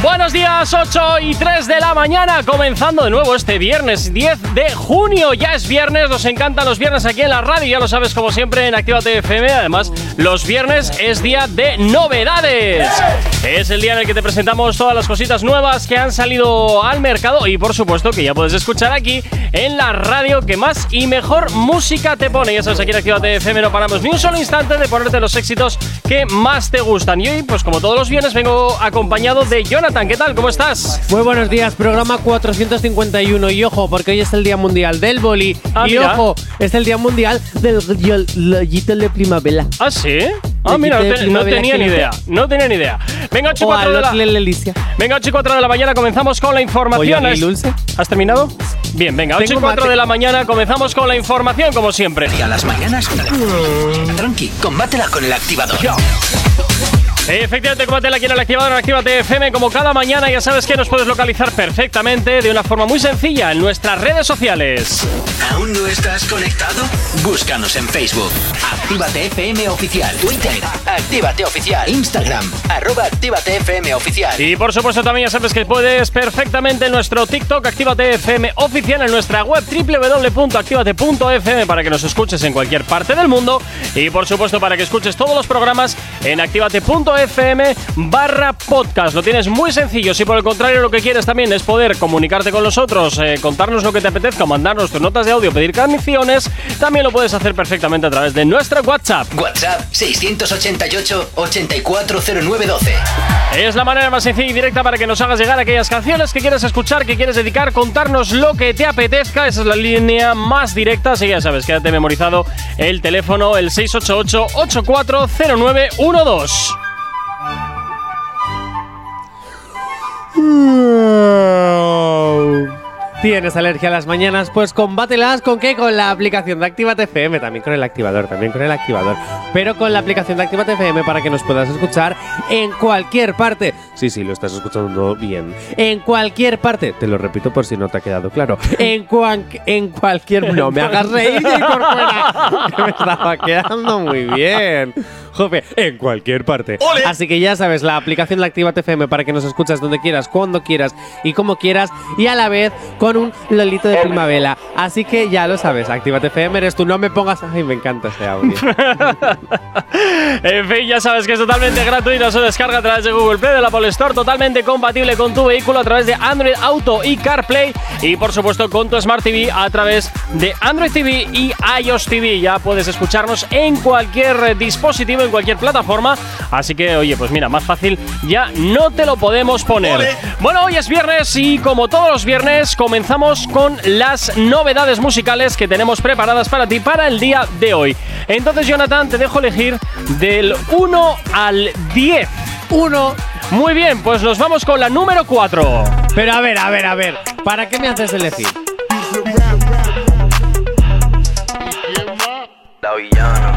Buenos días, 8 y 3 de la mañana, comenzando de nuevo este viernes 10 de junio. Ya es viernes, nos encantan los viernes aquí en la radio, ya lo sabes como siempre en Actívate FM. Además, los viernes es día de novedades. Es el día en el que te presentamos todas las cositas nuevas que han salido al mercado y por supuesto que ya puedes escuchar aquí en la radio que más y mejor música te pone. Ya sabes, aquí en Actívate FM no paramos ni un solo instante de ponerte los éxitos que más te gustan. Y hoy, pues como todos los viernes, vengo acompañado de Jonathan ¿qué tal? ¿Cómo estás? Muy buenos días, programa 451. Y ojo, porque hoy es el Día Mundial del Boli. Ah, y mira. ojo, es el Día Mundial del gallito de primavera. ¿Ah, sí? Ah, mira, no, te- no tenía ni idea. No tenía ni idea. Venga, 8 y O 4 de la... Venga, 8 y 4 de la mañana comenzamos con la información. Oye, ¿Has- Dulce. ¿Has terminado? Bien, venga, 8 y Tengo 4 mate. de la mañana comenzamos con la información como siempre. Y a las mañanas, tranqui, combátela con El Activador. Efectivamente, combátela aquí en el activador en Actívate FM. Como cada mañana, ya sabes que nos puedes localizar perfectamente de una forma muy sencilla en nuestras redes sociales. ¿Aún no estás conectado? Búscanos en Facebook. Actívate FM Oficial. Twitter. Actívate Oficial. Instagram. Arroba Actívate FM Oficial. Y por supuesto también ya sabes que puedes perfectamente en nuestro TikTok Actívate FM oficial en nuestra web www.activate.fm para que nos escuches en cualquier parte del mundo y por supuesto para que escuches todos los programas en activate.fm barra podcast. Lo tienes muy sencillo. Si por el contrario lo que quieres también es poder comunicarte con nosotros, eh, contarnos lo que te apetezca, mandarnos tus notas de audio, pedir canciones, también lo puedes hacer perfectamente a través de nuestra WhatsApp. WhatsApp 688 840912. Es la manera más sencilla y directa para que nos hagas llegar aquellas canciones que quieres escuchar, que quieres dedicar, contarnos lo que te apetezca. Esa es la línea más directa. Así que ya sabes, quédate memorizado el teléfono, el 688-840912. ¿Tienes alergia a las mañanas? Pues combátelas con qué? Con la aplicación de Actívate FM, también con el activador, también con el activador. Pero con la aplicación de Actívate FM para que nos puedas escuchar en cualquier parte. Sí, sí, lo estás escuchando bien. En cualquier parte. Te lo repito por si no te ha quedado claro. En, cuan- en cualquier... No me hagas reír, Jay Corcuera, que me estaba quedando muy bien. Jope, en cualquier parte. Así que ya sabes, la aplicación de Actívate FM para que nos escuchas donde quieras, cuando quieras y como quieras y a la vez con un lolito de primavera. Así que ya lo sabes, Actívate FM eres tú, no me pongas... Ay, me encanta ese audio. En fin, ya sabes que es totalmente gratuita su descarga a través de Google Play, de la Apple Store, totalmente compatible con tu vehículo a través de Android Auto y CarPlay y por supuesto con tu Smart TV a través de Android TV y iOS TV. Ya puedes escucharnos en cualquier eh, dispositivo, en cualquier plataforma. Así que, oye, pues mira, más fácil ya no te lo podemos poner. Bueno, hoy es viernes y como todos los viernes comenzamos con las novedades musicales que tenemos preparadas para ti para el día de hoy. Entonces, Jonathan, te dejo elegir del 1 al 10. Uno. Muy bien, pues nos vamos con la número 4. Pero a ver, a ver, a ver. ¿Para qué me haces elegir? La villana.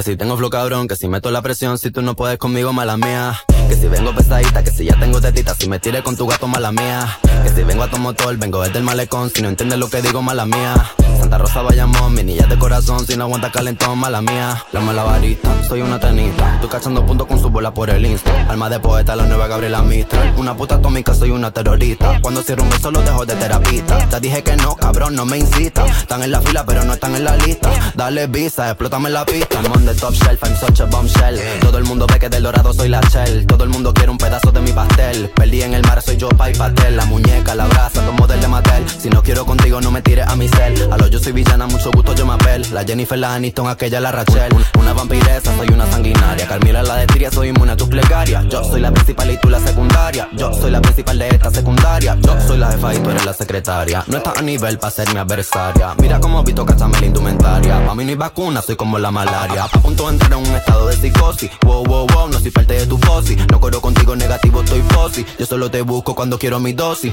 Que si tengo flow cabrón, que si meto la presión, si tú no puedes conmigo, mala mía. Que si vengo pesadita, que si ya tengo tetita, si me tires con tu gato, mala mía. Que si vengo a tu motor, vengo desde el malecón, si no entiendes lo que digo, mala mía. Santa Rosa Bayamón, mi niña de corazón, si no aguanta calentón, mala mía. La mala varita, soy una tenista. Estoy cachando puntos con su bola por el insta. Alma de poeta, la nueva Gabriela Mistral. Una puta atómica, soy una terrorista. Cuando cierro un beso, lo dejo de terapista. Te dije que no, cabrón, no me incita. Están en la fila, pero no están en la lista. Dale visa, explótame la pista. I'm on the top shelf, I'm such a bombshell. Todo el mundo ve que del dorado soy la shell. Todo el mundo quiere un pedazo de mi pastel. Perdí en el mar, soy yo, pa' y. La muñeca, la brasa, tomo del de Mattel. Si no quiero contigo, no me tires a mi cel. A lo yo soy villana, mucho gusto, yo me apel. La Jennifer, la Aniston, aquella, la Rachel. Una vampiresa, soy una sanguinaria. Carmila, la de Tiria, soy inmune a tus plegarias. Yo soy la principal y tú la secundaria. Yo soy la principal de esta secundaria. Yo soy la jefa y tú eres la secretaria. No estás a nivel para ser mi adversaria. Mira cómo Vito cachame la indumentaria. Pa' mí no hay vacuna, soy como la malaria. A punto de entrar en un estado de psicosis. Wow, wow, wow, no soy parte de tu fosi. No corro contigo negativo, estoy fosi. Yo solo te busco cuando quiero mi dosis.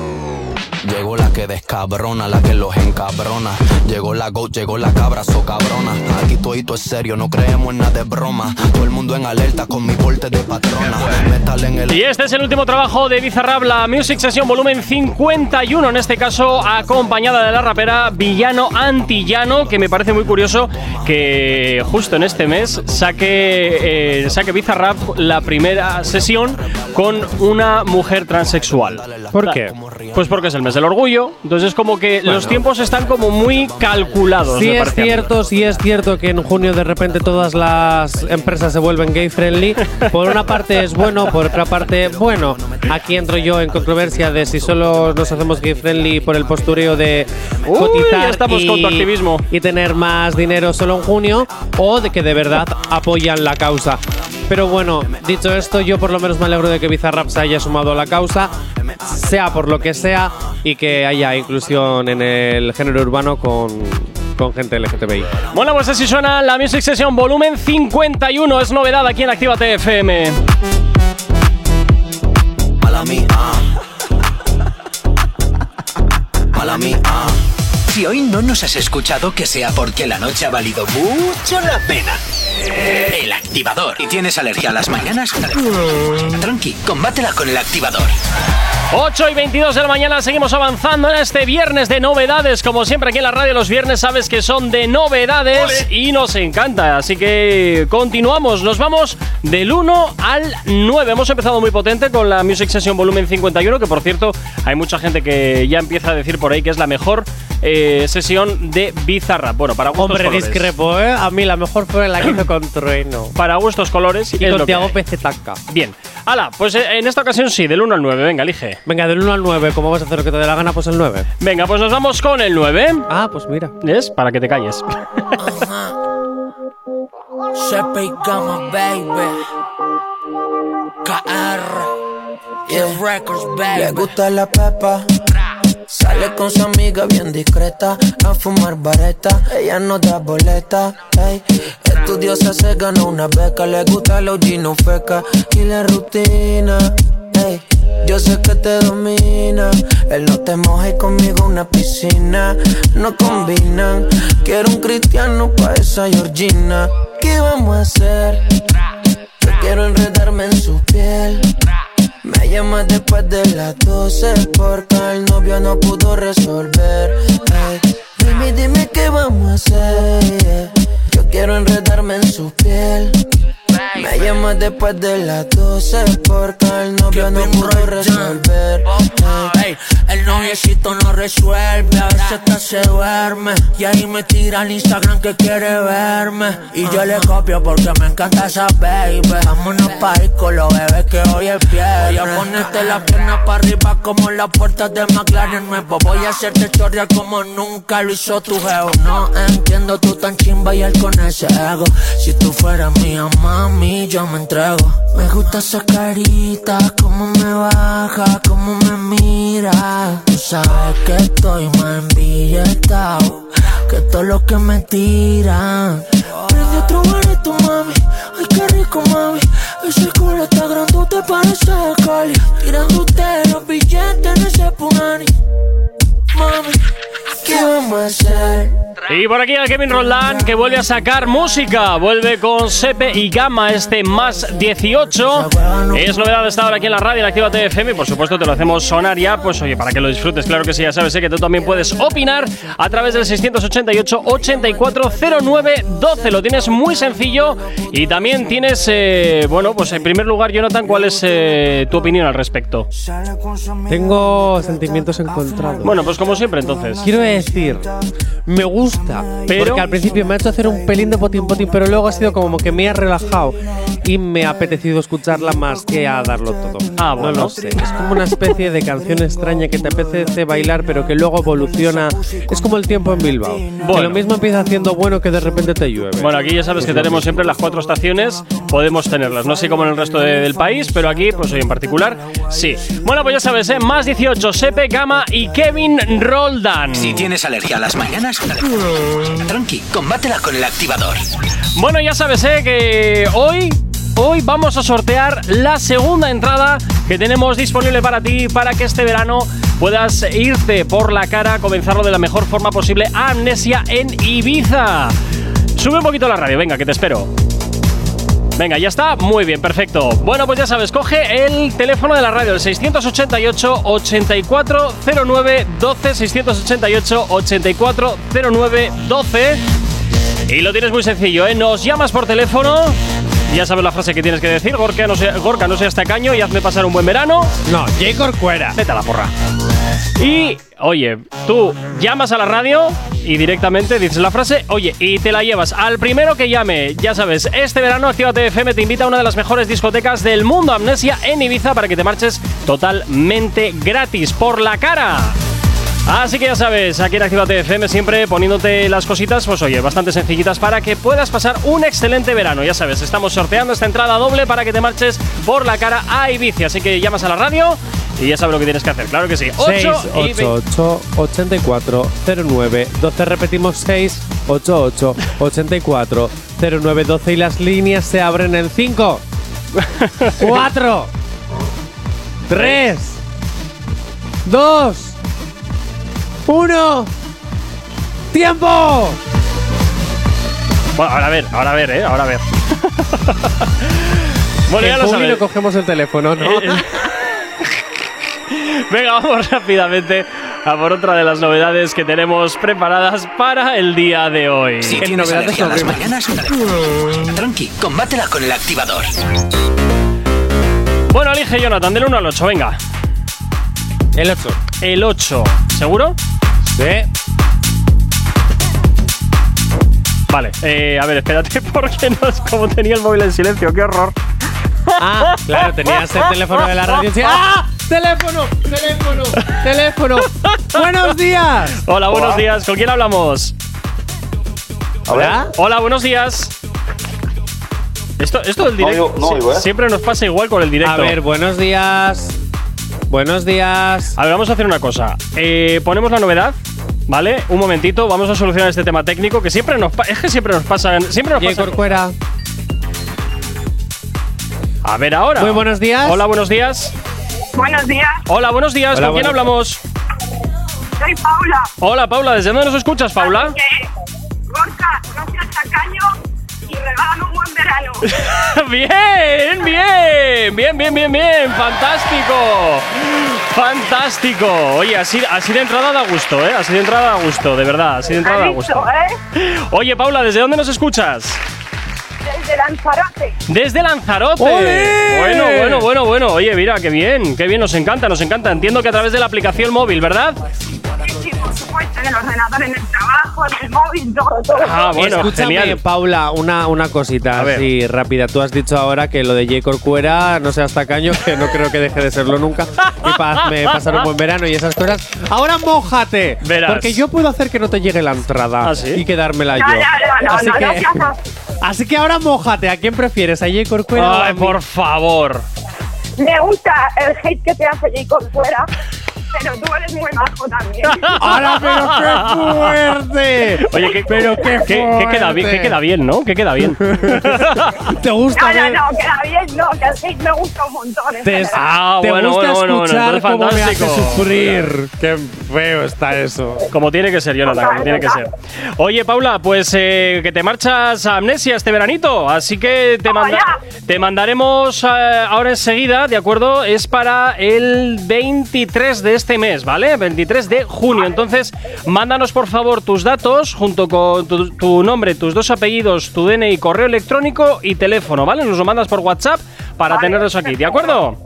Y este es el último trabajo de Bizarrap, la Music Session volumen 51, en este caso acompañada de la rapera Villano Antillano, que me parece muy curioso que justo en este mes saque, eh, saque Bizarrap la primera sesión con una mujer transexual. ¿Por qué? Pues porque es el mes del orgullo, entonces es como que los tiempos están como muy calculados. Sí es cierto, sí es cierto que en junio de repente todas las empresas se vuelven gay friendly. Por una parte es bueno, por otra parte, bueno, aquí entro yo en controversia de si solo nos hacemos gay friendly por el postureo de Uy, cotizar ya estamos y, con tu activismo. y tener más dinero solo en junio o de que de verdad apoyan la causa. Pero bueno, dicho esto, yo por lo menos me alegro de que Bizarrap se haya sumado a la causa, sea por lo que sea, y que haya inclusión en el género urbano con, con gente LGTBI. Bueno, pues así suena la Music Session volumen 51, es novedad aquí en Actívate FM. Mala mía. Mala mía. Si hoy no nos has escuchado, que sea porque la noche ha valido mucho la pena. El activador. ¿Y tienes alergia a las mañanas? Tranqui, combátela con el activador. 8 y 22 de la mañana seguimos avanzando en este viernes de novedades. Como siempre aquí en la radio los viernes sabes que son de novedades y nos encanta. Así que continuamos, nos vamos del 1 al 9. Hemos empezado muy potente con la Music Session volumen 51, que por cierto hay mucha gente que ya empieza a decir por ahí que es la mejor eh, sesión de Bizarra. Bueno, para gustos Hombre, colores. discrepo, ¿eh? A mí la mejor fue la que hizo con Trueno. Para gustos colores Y es con Tiago. PZK. Bien. Hala, pues eh, en esta ocasión sí, del 1 al 9. Venga, elige. Venga, del 1 al 9, ¿cómo vas a hacer lo que te dé la gana? Pues el 9. Venga, pues nos vamos con el 9. Ah, pues mira. ¿Ves? Para que te calles. Baby. KR. Yeah. Records, baby. Le gusta la pepa. Sale con su amiga bien discreta a fumar vareta. Ella no da boleta. Ey. Estudiosa se ganó una beca. Le gusta la OG no feca y la rutina. Ey. Yo sé que te domina. Él no te moja y conmigo una piscina. No combinan. Quiero un cristiano pa' esa Georgina. ¿Qué vamos a hacer? Yo quiero enredarme en su piel. Me llama después de las 12 porque el novio no pudo resolver. Ey, Baby, dime qué vamos a hacer. Yo quiero enredarme en su piel. Me llama después de las 12 porque el novio no pudo resolver. Ey, Ey, el noviecito no resuelve, a veces hasta se duerme. Y ahí me tira al Instagram que quiere verme. Y yo le copio porque me encanta esa baby. Vámonos pa' ir con los bebés que hoy es viernes. Voy a ponerte la pierna para arriba como las puertas de McLaren nuevo. Voy a hacerte chorrear como nunca lo hizo tu geo. No entiendo tú tan chimba y él con ese ego. Si tú fueras mía, mami, yo me entrego. Me gusta esa carita, cómo me baja, cómo me mira. Tú sabes que estoy más embilletado que todo lo que me tiran. Prende otro tu mami, ay qué rico mami. Ese culo está grandote parece de Cali. Tirándote los billetes en ese punani. Y por aquí a Kevin Roldán que vuelve a sacar música. Vuelve con Sepe y Gama este más 18. Es novedad de esta hora aquí en la radio en Activa TFM y por supuesto te lo hacemos sonar ya. Pues oye, para que lo disfrutes, claro que sí, ya sabes sé que tú también puedes opinar a través del 688 8409 12. Lo tienes muy sencillo y también tienes, eh, bueno, pues en primer lugar, Jonathan, ¿cuál es eh, tu opinión al respecto? Tengo sentimientos encontrados. Bueno, pues como siempre entonces. Quiero decir, me gusta, Pero- porque al principio me ha hecho hacer un pelín de potín potín, pero luego ha sido como que me ha relajado y me ha apetecido escucharla más que a darlo todo. Ah, No bueno. lo sé, es como una especie de canción extraña que te apetece bailar, pero que luego evoluciona. Es como el tiempo en Bilbao. Que Bueno. lo mismo empieza haciendo bueno que de repente te llueve. Bueno, aquí ya sabes que tenemos siempre las cuatro estaciones, podemos tenerlas, no sé como en el resto de- del país, pero aquí, pues hoy en particular, sí. Bueno, pues ya sabes, ¿eh? más 18, Sepe, Gama y Kevin Roldán. Si tienes alergia a las mañanas, mañanas, tranqui, combátela con el activador. Bueno, ya sabes, ¿eh? Que hoy, hoy vamos a sortear la segunda entrada que tenemos disponible para ti para que este verano puedas irte por la cara, comenzarlo de la mejor forma posible a Amnesia en Ibiza. Sube un poquito la radio, venga, que te espero. Venga, ya está. Muy bien, perfecto. Bueno, pues ya sabes, coge el teléfono de la radio, el 688-8409-12, 688-8409-12. Y lo tienes muy sencillo, ¿eh? Nos llamas por teléfono. Ya sabes la frase que tienes que decir, Gorka no sea, Gorka, no seas tacaño y hazme pasar un buen verano. No, J. Corcuera. Vete a la porra. Y, oye, tú llamas a la radio y directamente dices la frase, oye, y te la llevas al primero que llame. Ya sabes, este verano Actívate FM te invita a una de las mejores discotecas del mundo, Amnesia, en Ibiza, para que te marches totalmente gratis por la cara. Así que ya sabes, aquí en Actívate FM siempre poniéndote las cositas, pues oye, bastante sencillitas para que puedas pasar un excelente verano. Ya sabes, estamos sorteando esta entrada doble para que te marches por la cara a Ibiza. Así que llamas a la radio y ya sabes lo que tienes que hacer. Claro que sí. 8 y 688 84 09 12 repetimos 688 84 09 12 y las líneas se abren en 5 4 3 2 1 ¡Tiempo! Bueno, ahora a ver, ahora a ver, eh, ahora a ver. bueno, ya lo sabes. cogemos el teléfono, ¿no? Eh, Venga, vamos rápidamente a por otra de las novedades que tenemos preparadas para el día de hoy. Si ¿Qué tienes novedades a las mañanas, tranqui, combátela con el activador. Bueno, elige Jonathan, del 1 al 8, venga. El 8. El 8, ¿seguro? Vale, eh, a ver, espérate, porque no es como tenía el móvil en silencio, qué horror. Ah, claro, tenías el teléfono de la radio. ¡Ah! ¡Teléfono! ¡Teléfono! ¡Teléfono! ¡Buenos días! Hola, buenos días, ¿con quién hablamos? ¿Hola? Hola, buenos días. Esto, esto del directo no ¿eh? siempre nos pasa igual con el directo. A ver, buenos días. Buenos días. A ver, vamos a hacer una cosa. Eh, ponemos la novedad, ¿vale? Un momentito, vamos a solucionar este tema técnico que siempre nos es que siempre nos pasan, siempre nos J. pasa. Corcuera. A ver ahora. Muy buenos días. Hola, buenos días. Buenos días, Hola, buenos días. Hola, ¿Con quién hablamos? soy Paula. Hola, Paula. ¿Desde dónde nos escuchas, Paula? Gorka, no seas tacaño y regálame un buen verano. bien, bien, bien, bien, bien, bien. Fantástico. Fantástico. Oye, así, así de entrada da gusto, ¿eh? Así de entrada da gusto, de verdad. Así de entrada da ¿Has gusto. eh? Oye, Paula, ¿desde dónde nos escuchas? Desde Lanzarote. Desde Lanzarote. ¡Ole! Bueno, bueno, bueno, bueno. Oye, mira, qué bien, qué bien, nos encanta, nos encanta. Entiendo que a través de la aplicación móvil, ¿verdad? Sí, sí, por supuesto, en el ordenador, en el trabajo, en el móvil, todo, todo. Ah, bueno, Escúchame, genial. Paula, una, una cosita A ver. así rápida. Tú has dicho ahora que lo de J. Corcuera no seas tacaño, que no creo que deje de serlo nunca. Y pa- me pasar un buen verano y esas cosas. Ahora mójate. Verás. Porque yo puedo hacer que no te llegue la entrada ¿Ah, sí? y quedármela yo. ya, ya, no, así, que, así que ahora mójate. ¿A quién prefieres? ¿A J. Corcuera o a Ay, mí? por favor. Me gusta el hate que te hace Jacob fuera, pero tú eres muy majo también. ¡Ahora, pero qué fuerte! Oye, ¿qué, pero qué, qué- qué queda bien, fuerte. qué queda bien, ¿no? ¿Qué queda bien? ¿Te gusta No, no, no, queda bien, no, que hate me gusta un montón. Te. Ah, te bueno, gusta bueno, bueno, bueno, escuchar entonces cómo me hace fantástico. sufrir. Qué feo está eso. Como tiene que ser, Jonathan, como tiene que ser. Oye, Paula, pues eh, que te marchas a Amnesia este veranito, así que te, manda- te mandaremos eh, ahora enseguida, ¿de acuerdo? Es para el 23 de este mes, ¿vale? 23 de junio. Entonces, mándanos por favor tus datos junto con tu, tu nombre, tus dos apellidos, tu DNI, correo electrónico y teléfono, ¿vale? Nos lo mandas por WhatsApp para Vale, tenerlos aquí, ¿de acuerdo?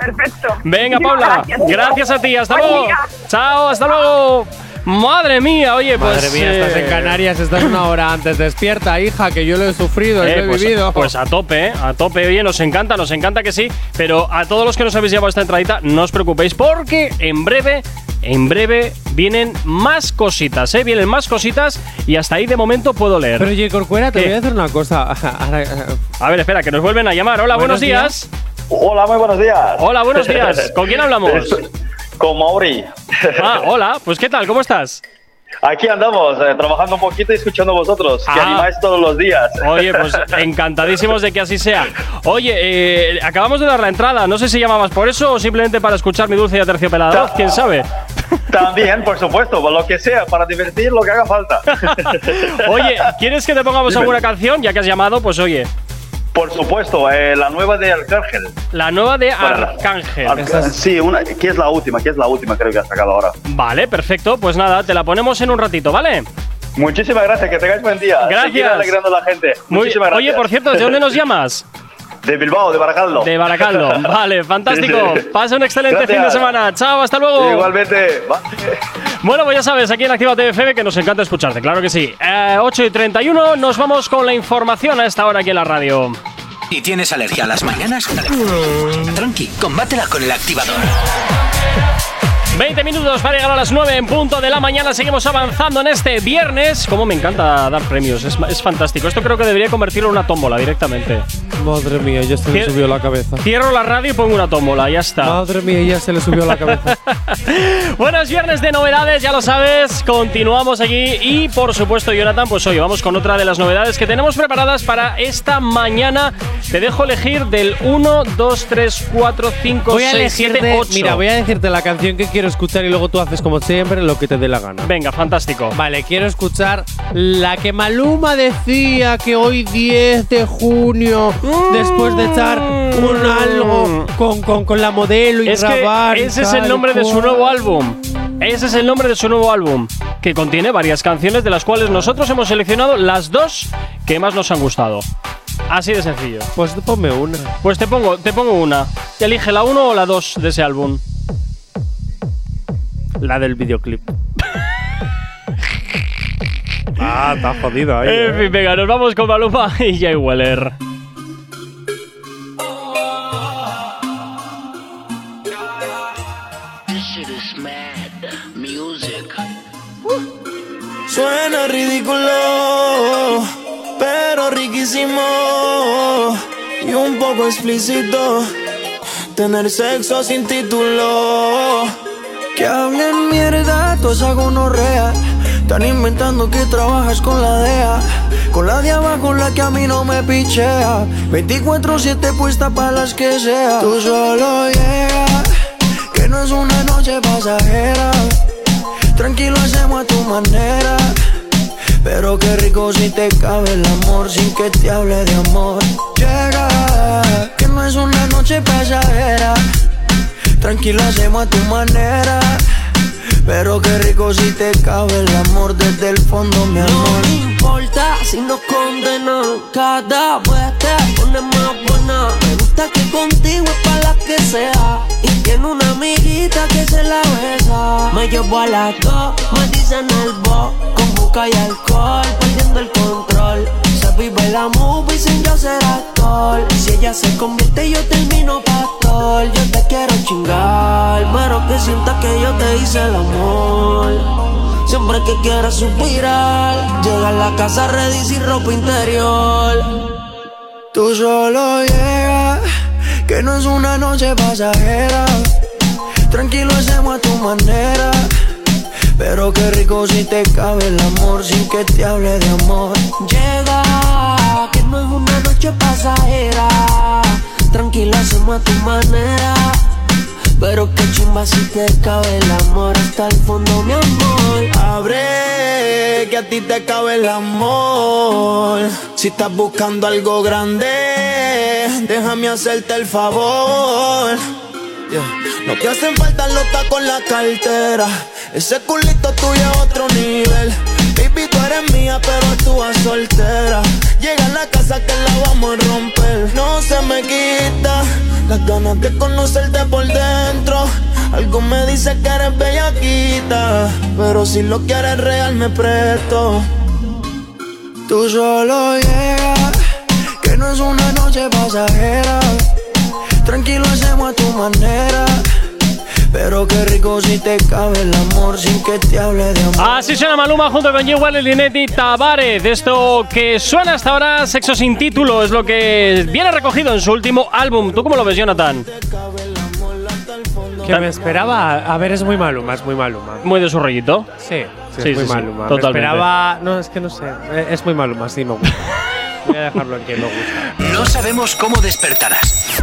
Perfecto. Venga, Paula. Gracias, Gracias a ti. Hasta Buen luego. día. Chao, hasta luego. Madre mía, oye, pues. Madre mía, estás en eh, Canarias, estás una hora antes. Despierta, hija, que yo lo he sufrido, eh, lo he pues, vivido. pues a tope, eh, a tope. Oye, nos encanta, nos encanta que sí. Pero a todos los que nos habéis llevado esta entradita, no os preocupéis porque en breve, en breve vienen más cositas, ¿eh? Vienen más cositas y hasta ahí de momento puedo leer. Pero J. Corcuera, te ¿Qué? voy a decir una cosa. Eh, a ver, espera, que nos vuelven a llamar. Hola, buenos, Buenos días. Hola, muy buenos días. Hola, buenos días. ¿Con quién hablamos? Con Mauri. Ah, hola. Pues ¿qué tal? ¿Cómo estás? Aquí andamos, eh, trabajando un poquito y escuchando vosotros, que Ah. animáis todos los días. Oye, pues encantadísimos de que así sea. Oye, eh, acabamos de dar la entrada. No sé si llamabas por eso o simplemente para escuchar mi dulce y aterciopelada voz, quién sabe. También, por supuesto, por lo que sea, para divertir lo que haga falta. Oye, ¿quieres que te pongamos Dime. alguna canción? Ya que has llamado, pues oye, Por supuesto, eh, la nueva de Arcángel. la nueva de Arcángel. Sí, una, que es la última, que es la última creo que ha sacado ahora. Vale, perfecto. Pues nada, te la ponemos en un ratito, ¿vale? Muchísimas gracias, que tengáis buen día. Gracias. Alegrando a la gente. Muy- Muchísimas gracias. Oye, por cierto, ¿de dónde nos llamas? De Bilbao, de Baracaldo. De Baracaldo. Vale, fantástico. Pasa un excelente Gracias. fin de semana. Chao, hasta luego. Igualmente. Bueno, pues ya sabes, aquí en Activa FM que nos encanta escucharte, claro que sí. Eh, 8 y 31, nos vamos con la información a esta hora aquí en la radio. ¿Y tienes alergia a las mañanas? Tranqui, combátela con el activador. 20 minutos para llegar a las 9 en punto de la mañana. Seguimos avanzando en este viernes. Como me encanta dar premios, es, es fantástico. Esto creo que debería convertirlo en una tómbola directamente. Madre mía, ya se le Cier- subió la cabeza. Cierro la radio y pongo una tómbola, ya está. Madre mía, ya se le subió la cabeza. Bueno, es viernes de novedades, ya lo sabes. Continuamos aquí y, por supuesto, Jonathan, pues hoy vamos con otra de las novedades que tenemos preparadas para esta mañana. Te dejo elegir del 1, 2, 3, 4, 5, Voy a 6, 7, elegirte, 8. mira, voy a decirte la canción que quiero escuchar y luego tú haces como siempre lo que te dé la gana. Venga, fantástico. Vale, quiero escuchar la que Maluma decía que hoy 10 de junio, después de echar un algo con, con, con la modelo y Es que grabar. y ese es tal el y nombre de su nuevo álbum. Ese es el nombre de su nuevo álbum, que contiene varias canciones de las cuales nosotros hemos seleccionado las dos que más nos han gustado. Así de sencillo. Pues ponme una. Pues te pongo, te pongo una. Elige la 1 o la 2 de ese álbum. La del videoclip. ah, está jodido ahí. En eh. fin, venga, nos vamos con Maluma y Jay Weller. Suena ridículo, pero riquísimo y un poco explícito. Tener sexo sin título. Que hablen mierda, tú esa gonorrea. Están inventando que trabajas con la DEA. Con la de abajo, la que a mí no me pichea. 24-7 puesta para las que sea. Tú solo llega, que no es una noche pasajera. Tranquilo, hacemos a tu manera. Pero qué rico si te cabe el amor sin que te hable de amor. Llega, que no es una noche pasajera. Tranquilo, hacemos a tu manera. Pero qué rico si te cabe el amor desde el fondo, mi amor. No me importa si nos condenan Cada vez te pone más buena Me gusta que contigo es para la que sea Y tiene una amiguita que se la besa Me llevo a las dos, me dicen el bo Con busca y alcohol, perdiendo el control vive la movie sin yo ser actor Si ella se convierte yo termino pastor Yo te quiero chingar Pero que sientas que yo te hice el amor Siempre que quieras suspirar, llega a la casa ready sin ropa interior. Tú solo llega, que no es una noche pasajera. Tranquilo, hacemos a tu manera. Pero qué rico si te cabe el amor sin que te hable de amor. Llega, que no es una noche pasajera. Tranquilo, hacemos a tu manera. Pero qué chimba si te cabe el amor hasta el fondo, mi amor. Abre, que a ti te cabe el amor. Si estás buscando algo grande, déjame hacerte el favor. No te hacen falta los tacos en la cartera. Ese culito tuyo es otro nivel. Baby, tú eres mía, pero actúas soltera. Llega a la casa que la vamos a romper. No se me quita las ganas de conocerte por dentro. Algo me dice que eres bellaquita. Pero si lo quieres real, me presto. Tú solo llega, que no es una noche pasajera. Tranquilo, hacemos a tu manera. Pero qué rico si te cabe el amor sin que te hable de amor. Así suena Maluma junto con Jay Weller, Linetti Tavares. Esto que suena hasta ahora, Sexo sin título, es lo que viene recogido en su último álbum. ¿Tú cómo lo ves, Jonathan? Que me esperaba. A ver, es muy maluma, es muy maluma. Muy de su rollito. Sí, Sí, Sí, es muy sí, sí, Maluma. Me totalmente. esperaba. No, es que no sé. eh, Es muy Maluma, sí, me gusta. Voy a dejarlo en que me gusta. No sabemos cómo despertarás,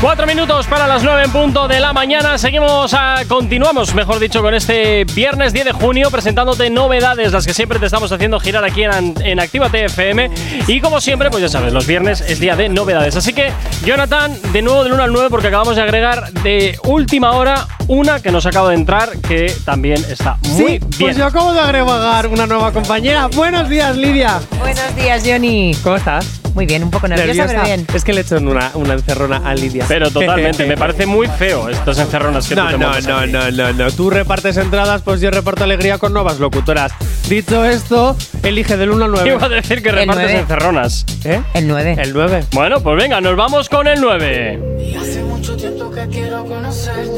Cuatro minutos para las nueve en punto de la mañana. Seguimos a. Continuamos, mejor dicho, con este viernes 10 de junio, presentándote novedades, las que siempre te estamos haciendo girar aquí en, en Actívate FM. Y como siempre, pues ya sabes, los viernes es día de novedades. Así que, Jonathan, de nuevo del 1 al 9, porque acabamos de agregar de última hora una que nos acaba de entrar, que también está muy sí, bien. pues yo acabo de agregar una nueva compañera. Buenos días, Lidia. Buenos días, Johnny. ¿Cómo estás? Muy bien, un poco nerviosa, pero bien. Es que le he hecho una, una encerrona a Lidia. Pero totalmente, me parece muy feo estas encerronas que tú No, te no, no, aquí. no, no, no. Tú repartes entradas, pues yo reparto alegría con nuevas locutoras. Dicho esto, elige del 1 al 9. Iba a decir que El repartes encerronas. ¿Eh? El 9. El 9. Bueno, pues venga, nos vamos con el 9.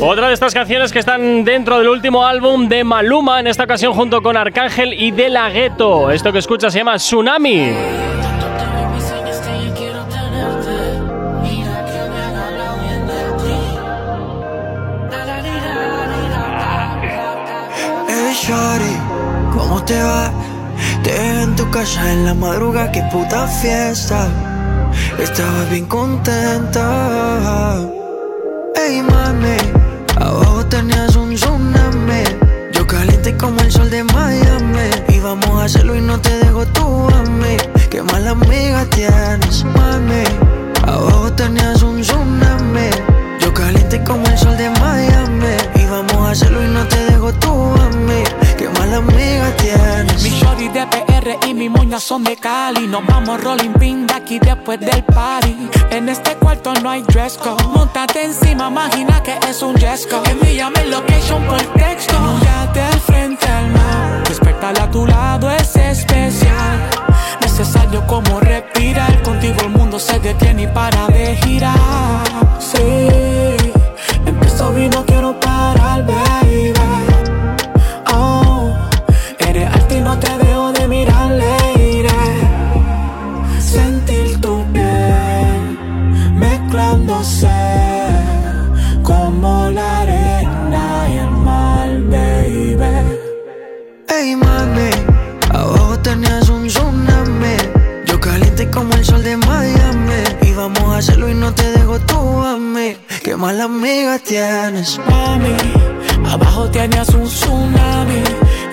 Otra de estas canciones que están dentro del último álbum de Maluma, en esta ocasión junto con Arcángel y De La Ghetto. Esto que escuchas se llama Tsunami. Hey Shorty, ¿cómo te va? Te en tu casa en la madruga, qué puta fiesta. Estaba bien contenta. Hey mami, abajo tenías un tsunami. Yo caliente como el sol de Miami. Y vamos a hacerlo y no te dejo tú a mí. Qué mala amiga tienes, mami. Abajo tenías. Caliente como el sol de Miami. Y vamos a hacerlo y no te dejo tú a mí. Qué mala amiga tienes. Mi shorty de PR y mi moña son de Cali. Nos vamos rolling pin de aquí después del party. En este cuarto no hay dress code. Montate encima, imagina que es un Jesco. Envíame el location por texto. Yate al frente al mar. Despertar a tu lado es especial. Necesario como respirar. Contigo el mundo se detiene y para de girar. Sí, empiezo y no quiero parar, mala amiga tienes. Mami, abajo tenías un tsunami.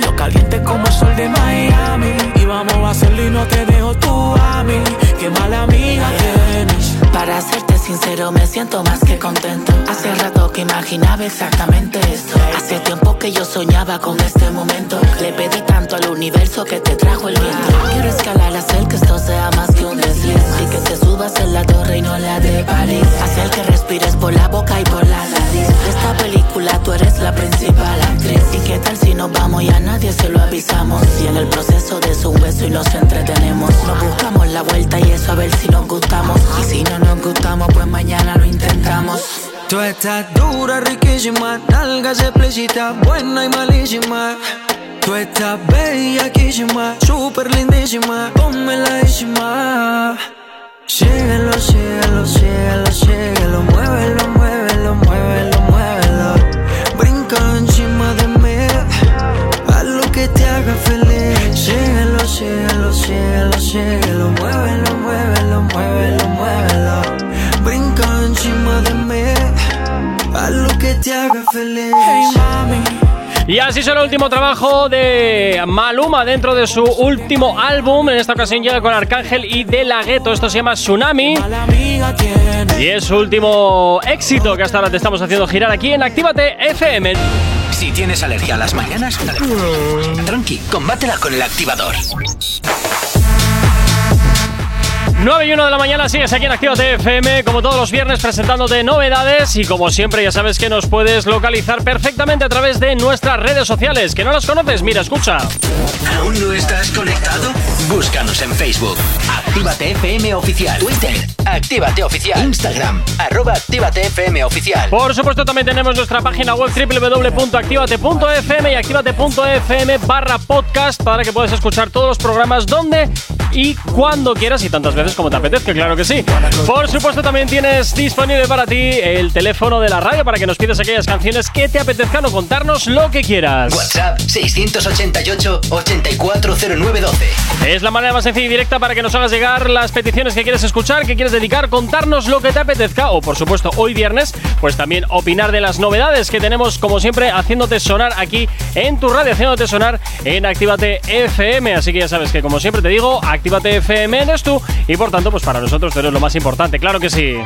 Yo caliente como el sol de Miami. Y vamos a hacerlo y no te dejo tú a mí. Qué mala amiga tienes. Para serte sincero, me siento más que contento. Hace rato que imaginaba exactamente esto. Hace tiempo que yo soñaba con este momento. Le pedí tanto al universo que te trajo el viento. Quiero escalar, hacer que esto sea más que un desliz. Y que te subas en la torre y no la de París. Hacer que respires por la boca y por la nariz. De esta película tú eres la principal actriz. ¿Y qué tal si nos vamos y a nadie se lo avisamos? Y en el proceso de su beso y nos entretenemos. Nos buscamos la vuelta y eso a ver si nos gustamos. Y si no nos gustamos, pues mañana lo intentamos. Tú estás dura, riquísima, nalgas explícitas, buena y malísima. Tú estás bellaquísima, súper lindísima, pónmeladísima. Síguelo, síguelo, síguelo, síguelo, muévelo, muévelo, muévelo, muévelo. Brinca encima de mí, haz lo que te haga feliz. Síguelo, síguelo, síguelo, síguelo, muévelo, muévelo, muévelo, muévelo. Brinca encima de mí, haz lo que te haga feliz. Hey mami. Y así es el último trabajo de Maluma dentro de su último álbum. En esta ocasión llega con Arcángel y De La Ghetto. Esto se llama Tsunami. Y es su último éxito que hasta ahora te estamos haciendo girar aquí en Actívate FM. Si tienes alergia a las mañanas, tranqui, combátela con el activador. 9 y 1 de la mañana sigues aquí en Actívate FM, como todos los viernes, presentándote novedades. Y como siempre, ya sabes que nos puedes localizar perfectamente a través de nuestras redes sociales. ¿Que no las conoces? Mira, escucha. ¿Aún no estás conectado? Búscanos en Facebook. Actívate FM Oficial. Twitter. Actívate Oficial. Instagram. Arroba Actívate FM Oficial. Por supuesto, también tenemos nuestra página web www.activate.fm y activate.fm barra podcast para que puedas escuchar todos los programas donde y cuando quieras y tantas veces como te apetezca, claro que sí. Por supuesto, también tienes disponible para ti el teléfono de la radio para que nos pides aquellas canciones que te apetezcan o contarnos lo que quieras. WhatsApp 688 840912. Es la manera más sencilla y directa para que nos hagas llegar las peticiones que quieres escuchar, que quieres dedicar, contarnos lo que te apetezca o por supuesto hoy viernes, pues también opinar de las novedades que tenemos como siempre haciéndote sonar aquí en tu radio, haciéndote sonar en Actívate FM. Así que ya sabes que como siempre te digo, Actívate FM eres tú y por tanto pues para nosotros tú eres lo más importante, claro que sí.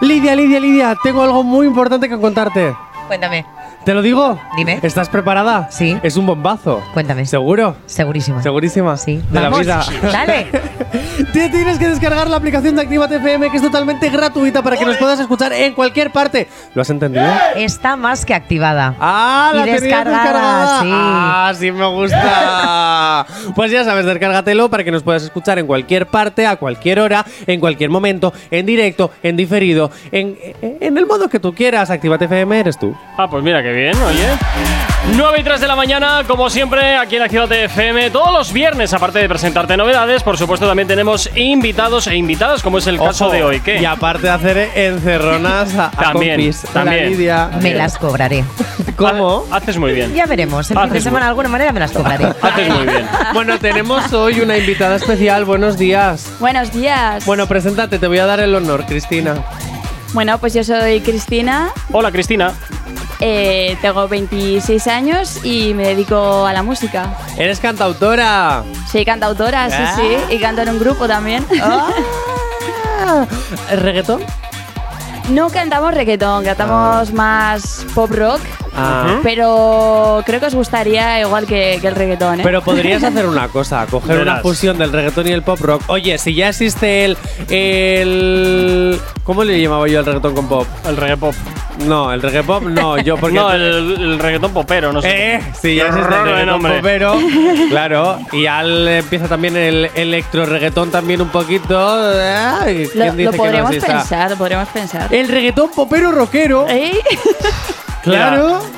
Lidia, Lidia, Lidia, tengo algo muy importante que contarte. Cuéntame. ¿Te lo digo? Dime. ¿Estás preparada? Sí. Es un bombazo. Cuéntame. ¿Seguro? Segurísima. ¿Segurísima? Sí. De Vamos, la vida. Dale. Te tienes que descargar la aplicación de Actívate FM que es totalmente gratuita para que nos puedas escuchar en cualquier parte. ¿Lo has entendido? Está más que activada. Ah, Y la tenías descargada, descargada. sí. Ah, sí me gusta. pues ya sabes, descárgatelo para que nos puedas escuchar en cualquier parte, a cualquier hora, en cualquier momento, en directo, en diferido, en, en el modo que tú quieras. Actívate FM eres tú. Ah, pues mira qué bien, oye. 9 y 3 de la mañana, como siempre, aquí en Actívate FM, todos los viernes, aparte de presentarte novedades, por supuesto también tenemos invitados e invitadas, como es el caso Ojo, de hoy. ¿Qué? Y aparte de hacer encerronas a, a También, compis. también. La Lidia. Me las cobraré. ¿Cómo? Haces muy bien. Ya veremos. El fin de Haces semana de alguna manera me las cobraré. Haces muy bien. Bueno, tenemos hoy una invitada especial. Buenos días. Buenos días. Bueno, preséntate, te voy a dar el honor, Cristina. Bueno, pues yo soy Cristina, Hola, Cristina. Eh, tengo 26 años y me dedico a la música. Eres cantautora. Soy cantautora, sí, Ah. sí, y canto en un grupo también. ¿Reggaetón? No cantamos reggaetón, cantamos más pop rock, Ah. pero creo que os gustaría igual que, que el reggaetón, ¿eh? Pero podrías hacer una cosa, coger una fusión del reggaetón y el pop rock. Oye, si ya existe el, el ¿cómo le llamaba yo el reggaetón con pop? El reggae pop. No, el reggae pop no, yo porque No, el, el reggaetón popero, no sé. Eh, sí, ya existe el reggaetón nombre. popero, claro, y ya le empieza también el electro reggaetón también un poquito. Ay, ¿quién lo, dice lo que no pensar, lo podríamos pensar. El reggaetón popero rockero. ¿Eh? Claro.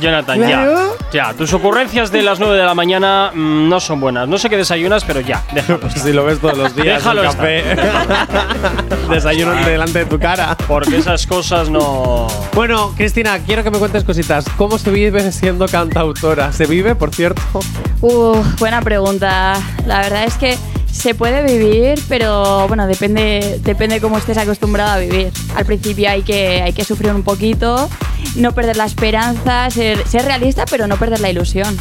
Jonathan, Claro. ya. Ya, tus ocurrencias de las 9 de la mañana mm, no son buenas. No sé qué desayunas, pero ya, déjalo. estar. Si lo ves todos los días, Déjalo el café. Desayuno delante de tu cara. Porque esas cosas no. Bueno, Cristina, quiero que me cuentes cositas. ¿Cómo se vive siendo cantautora? ¿Se vive, por cierto? Uf, buena pregunta. La verdad es que se puede vivir, pero bueno, depende, depende cómo estés acostumbrado a vivir. Al principio hay que, hay que sufrir un poquito, no perder la esperanza, ser, ser realista, pero no perder la ilusión.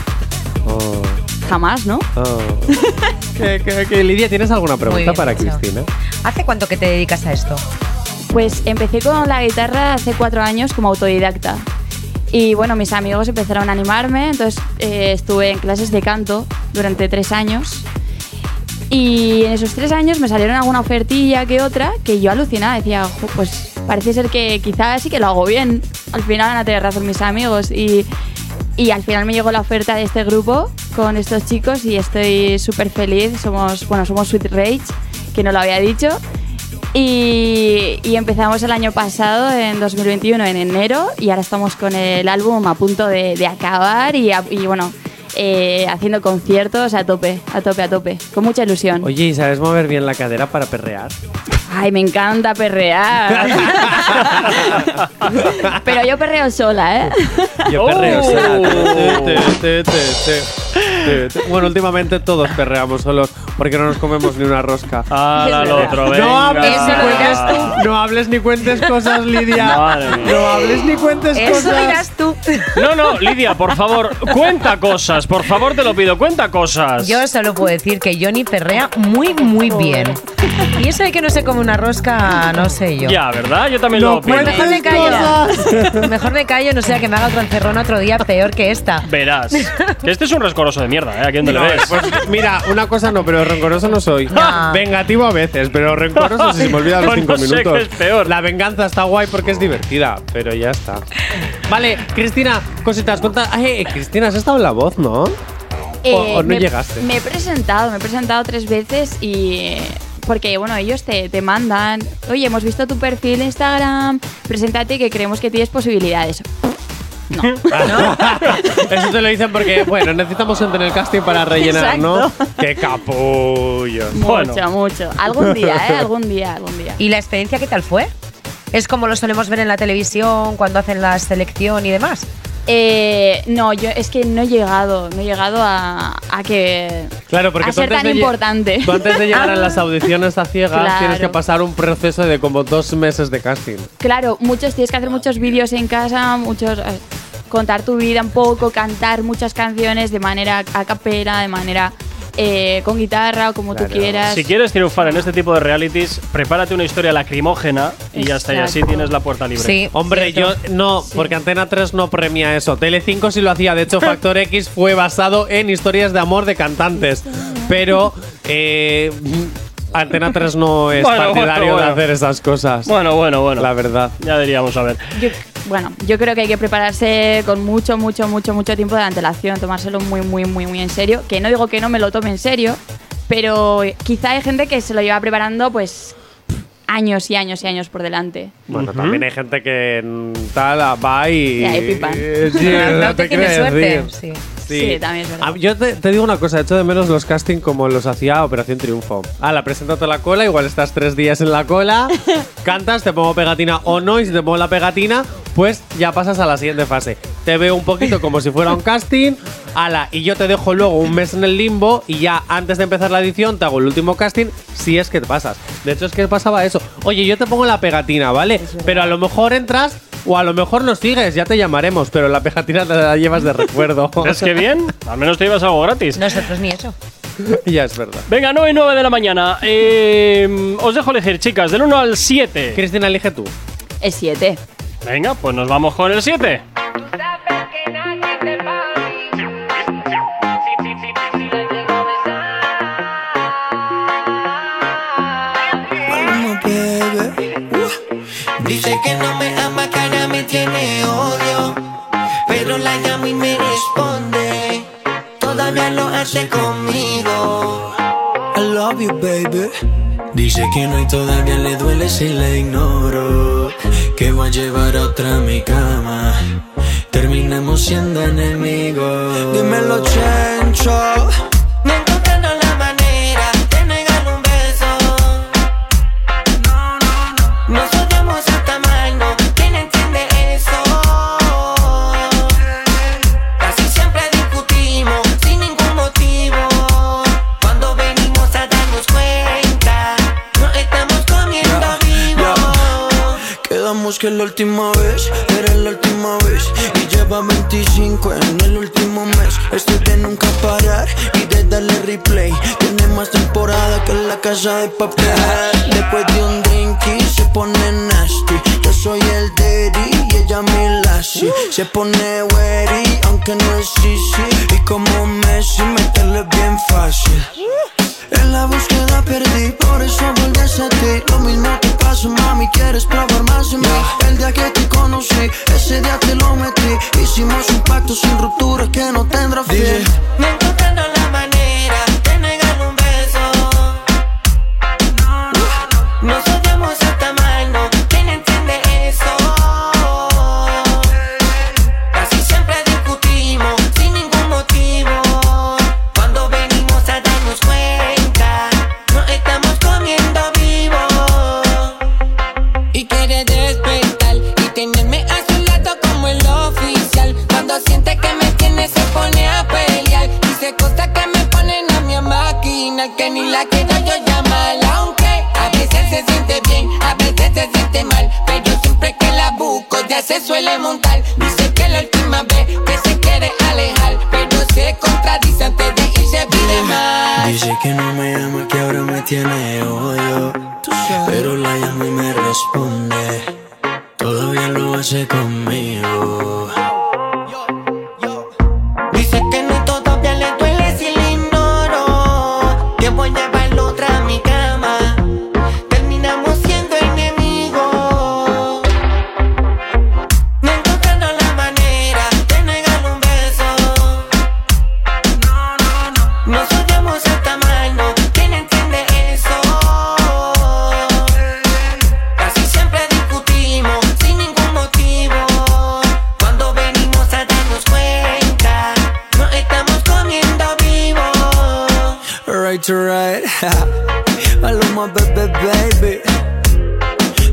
Oh, Jamás, ¿no? oh. ¿Qué, qué, qué? Lidia, ¿tienes alguna pregunta bien para. Cristina? ¿Hace cuánto que te dedicas a esto? Pues empecé con la guitarra hace cuatro años como autodidacta. Y bueno, mis amigos empezaron a animarme, entonces eh, estuve en clases de canto durante tres años. Y en esos tres años me salieron alguna ofertilla que otra que yo alucinaba. Decía, "Jo, pues parece ser que quizás sí que lo hago bien. Al final van a tener razón mis amigos. Y, y al final me llegó la oferta de este grupo con estos chicos y estoy súper feliz. Somos, bueno, somos Sweet Rage, que no lo había dicho. Y, y empezamos el año pasado, en 2021, en enero, y ahora estamos con el álbum a punto de, de acabar y, a- y bueno, eh, haciendo conciertos a tope, a tope, a tope, con mucha ilusión. Oye, ¿y sabes mover bien la cadera para perrear? Ay, me encanta perrear. Pero yo perreo sola, ¿eh? Yo perreo Oh. sola. Te, te, te, te, te, te. Bueno, últimamente todos perreamos solos porque no nos comemos ni una rosca. Ah, al otro, venga. No hables, Eso ni cuentes, no hables ni cuentes cosas, Lidia. Madre mía. No hables ni cuentes Eso cosas. dirás tú. No, no, Lidia, por favor, cuenta cosas. Por favor, te lo pido, cuenta cosas. Yo solo puedo decir que Johnny perrea muy, muy bien. Y eso de que no se come una rosca, no sé yo. Ya, ¿verdad? Yo también No lo opino. Mejor me callo. cosas. Mejor me callo, no sea que me haga otro encerrón otro día peor que esta. Verás. Que este es un rescoroso de mierda, ¿eh? Aquí donde No, le ves. pues mira, una cosa no, pero rencoroso no soy. No. Vengativo a veces, pero rencoroso si se me olvida los No cinco sé minutos. qué es peor. La venganza está guay porque es divertida, pero ya está. Vale, Cristina, cositas, cuenta. Ay, eh, Cristina, has estado en la voz, ¿no? Eh, o no me, llegaste? Me he presentado, me he presentado tres veces y. Porque, bueno, ellos te, te mandan. Oye, hemos visto tu perfil de Instagram, preséntate que creemos que tienes posibilidades. Eso te lo dicen porque, bueno, necesitamos gente en el casting para rellenar, ¿no? ¡Qué capullo! Mucho, mucho. Algún día, ¿eh? Algún día, algún día. ¿Y la experiencia qué tal fue? ¿Es como lo solemos ver en la televisión cuando hacen la selección y demás? Eh, no, yo es que no he llegado, no he llegado a, a que Claro, porque a ser tan importante. Tú antes de llegar a las audiciones a ciegas Claro. tienes que pasar un proceso de como dos meses de casting. Claro, muchos tienes que hacer muchos vídeos en casa, muchos eh, contar tu vida un poco, cantar muchas canciones de manera a capela, de manera eh, con guitarra o como tú quieras. Si quieres triunfar en este tipo de realities, prepárate una historia lacrimógena y ya está, y así tienes la puerta libre. Hombre, yo no, porque Antena 3 no premia eso. Tele5 sí lo hacía. De hecho, Factor X fue basado en historias de amor de cantantes. Pero eh, Antena 3 no es Bueno, bueno, partidario bueno. de hacer esas cosas. Bueno, bueno, bueno. La verdad. Ya diríamos, a ver. Yo- bueno, yo creo que hay que prepararse con mucho, mucho, mucho, mucho tiempo de antelación, tomárselo muy, muy, muy, muy en serio. Que no digo que no me lo tome en serio, pero quizá hay gente que se lo lleva preparando pues años y años y años por delante. Bueno, también hay gente que tal va y. Y ahí pipan. Eh, sí, No no te tiene suerte. Sí. Sí, también es verdad. Ah, Yo te, te digo una cosa, echo de menos los castings como los hacía Operación Triunfo. Ah, la preséntate la cola, igual estás tres días en la cola, cantas, te pongo pegatina o no, y si te pongo la pegatina, pues ya pasas a la siguiente fase. Te veo un poquito como si fuera un casting, ala, y yo te dejo luego un mes en el limbo y ya antes de empezar la edición te hago el último casting si es que te pasas. De hecho es que pasaba eso. Oye, yo te pongo la pegatina, ¿vale? Pero a lo mejor entras o a lo mejor nos sigues, ya te llamaremos, pero la pegatina te la llevas de recuerdo. ¿Es que bien? Al menos te llevas algo gratis. Nosotros ni eso. ya es verdad. Venga, 9 y 9 de la mañana. Eh, os dejo elegir, chicas, del 1 al 7. Cristina, elige tú. El 7. Venga, pues nos vamos con el 7. Maluma, baby. Uh. Dice que no me ama, cara me tiene odio. Pero la llamo y me responde. Todavía lo hace conmigo. Love you, baby. Dice que no y todavía le duele si la ignoro. Que voy a llevar a otra mi cama. Terminamos siendo enemigos. Dímelo, Chencho. Que la última vez era la última vez y lleva 25 en el último mes. Estoy de nunca parar y de darle replay. Tiene más temporada que la casa de papel. Después de un drinky se pone nasty. Yo soy el daddy y ella mi lassie. Se pone wary aunque no es easy. Y como Messi meterle bien fácil. En la búsqueda perdí, por eso volví a ti. Lo mismo te pasó, mami, quieres probar más de mí. El día que te conocí, ese día te lo metí. Hicimos un pacto sin ruptura que no tendrá fin. No encontrando la manera se suele montar. To. Maluma, baby, baby.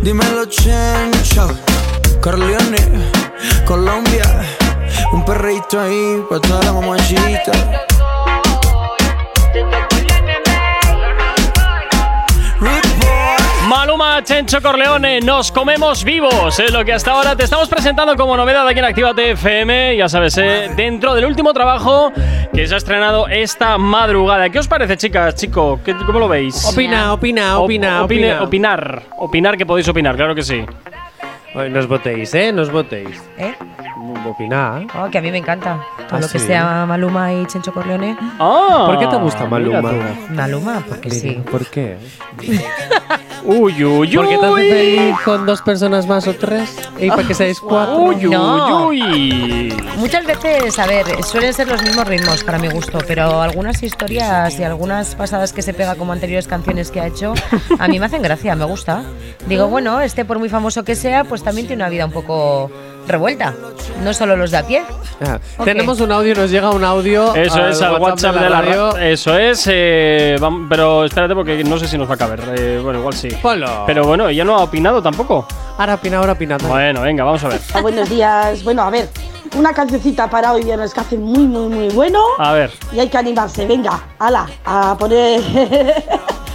Dímelo, Chencho. Corleone, Colombia. Un perrito ahí para toda la mamachita. Maluma, Chencho Corleone, nos comemos vivos. Es lo que hasta ahora te estamos presentando como novedad aquí en Actívate FM. Ya sabes, eh, dentro del último trabajo que se ha estrenado esta madrugada. ¿Qué os parece, chicas, chico? ¿Qué- ¿Cómo lo veis? Opina, opina, Op- opina, opine- opina. Opinar. Opinar que podéis opinar, claro que sí. Nos votéis, ¿eh? Nos votéis. ¿Eh? Opinad. Oh, que a mí me encanta. Todo ¿Ah, lo que sí? sea Maluma y Chencho Corleone. Ah, ¿Por qué te gusta Maluma? Maluma, porque sí. ¿Por qué? Uy, uy, ¿Por qué te hace uy. feliz con dos personas más o tres? ¿Y para que seáis cuatro? Uy, No. uy, uy. Muchas veces, a ver, suelen ser los mismos ritmos para mi gusto, pero algunas historias y algunas pasadas que se pega como anteriores canciones que ha hecho, a mí me hacen gracia, me gusta. Digo, bueno, este por muy famoso que sea, pues también tiene una vida un poco revuelta. No solo los de a pie. Ah. Tenemos un audio, nos llega un audio. Eso es al WhatsApp de la radio. Eso es, eh, pero espérate porque no sé si nos va a caber. Eh, bueno, igual sí. Pero bueno, ella no ha opinado tampoco. Ahora opina, ahora opina. Bueno, venga, vamos a ver. Ah, buenos días. Bueno, a ver, una cancioncita para hoy viernes que hace muy, muy, muy bueno. A ver. Y hay que animarse. Venga, ala, a poner.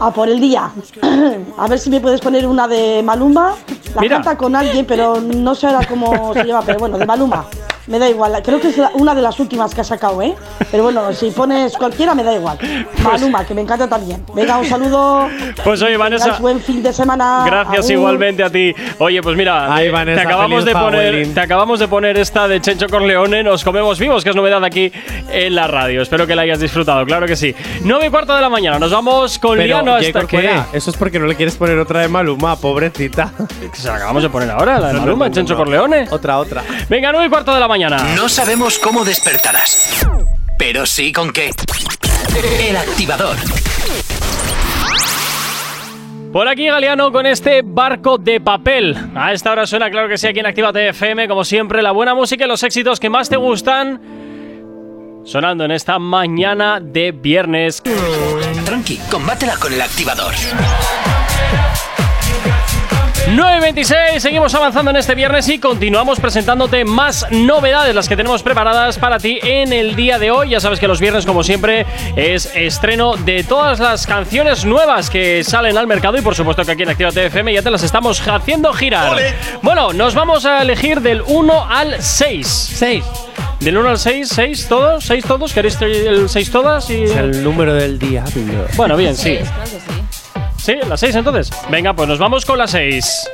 a por el día. a ver si me puedes poner una de Maluma. La Mira. canta con alguien, pero no sé ahora cómo se llama, pero bueno, de Maluma. Me da igual, creo que es la- una de las últimas que ha sacado, ¿eh? Pero bueno, si pones cualquiera me da igual. Maluma, que me encanta también. Venga, un saludo. Pues oye, Vanessa. Tengáis buen fin de semana. Gracias Agur. igualmente a ti. Oye, pues mira, Ay, te- Vanessa, te acabamos feliz de poner, Halloween. te acabamos de poner esta de Chencho Corleone, nos comemos vivos, que es novedad aquí en la radio. Espero que la hayas disfrutado, claro que sí. 9 y cuarto de la mañana, nos vamos con Pero, Liano hasta J. que Eso es porque no le quieres poner otra de Maluma, pobrecita. se la acabamos de poner ahora, la de Maluma, no, no, Chencho no. Corleone. Otra, otra. Venga, 9 y cuarto de la mañana. No sabemos cómo despertarás, pero sí con qué. El activador. Por aquí Galeano con este barco de papel. A esta hora suena, claro que sí, aquí en Actívate FM, como siempre, la buena música y los éxitos que más te gustan. Sonando en esta mañana de viernes. Tranqui, combátela con el activador. 9.26, seguimos avanzando en este viernes y continuamos presentándote más novedades, las que tenemos preparadas para ti en el día de hoy. Ya sabes que los viernes, como siempre, es estreno de todas las canciones nuevas que salen al mercado y por supuesto que aquí en Actívate FM ya te las estamos haciendo girar. Bueno, nos vamos a elegir del 1 al 6. 6. Del 1 al 6, 6 todos, 6 todos, ¿queréis el 6 todas? Y... Es el número del diablo. Bueno, bien, sí. Seis, claro que sí. ¿Sí? ¿La 6 entonces? Venga, pues nos vamos con la 6.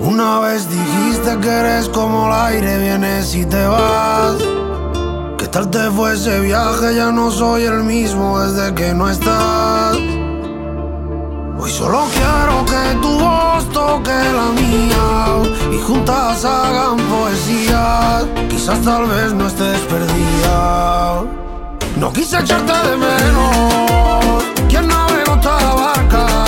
Una vez dijiste que eres como el aire, vienes y te vas. ¿Qué tal te fue ese viaje? Ya no soy el mismo desde que no estás. Hoy solo quiero que tu voz toque la mía y juntas hagan poesía. Quizás tal vez no estés perdida. No quise echarte de menos. ¿Quién navegó esta barca?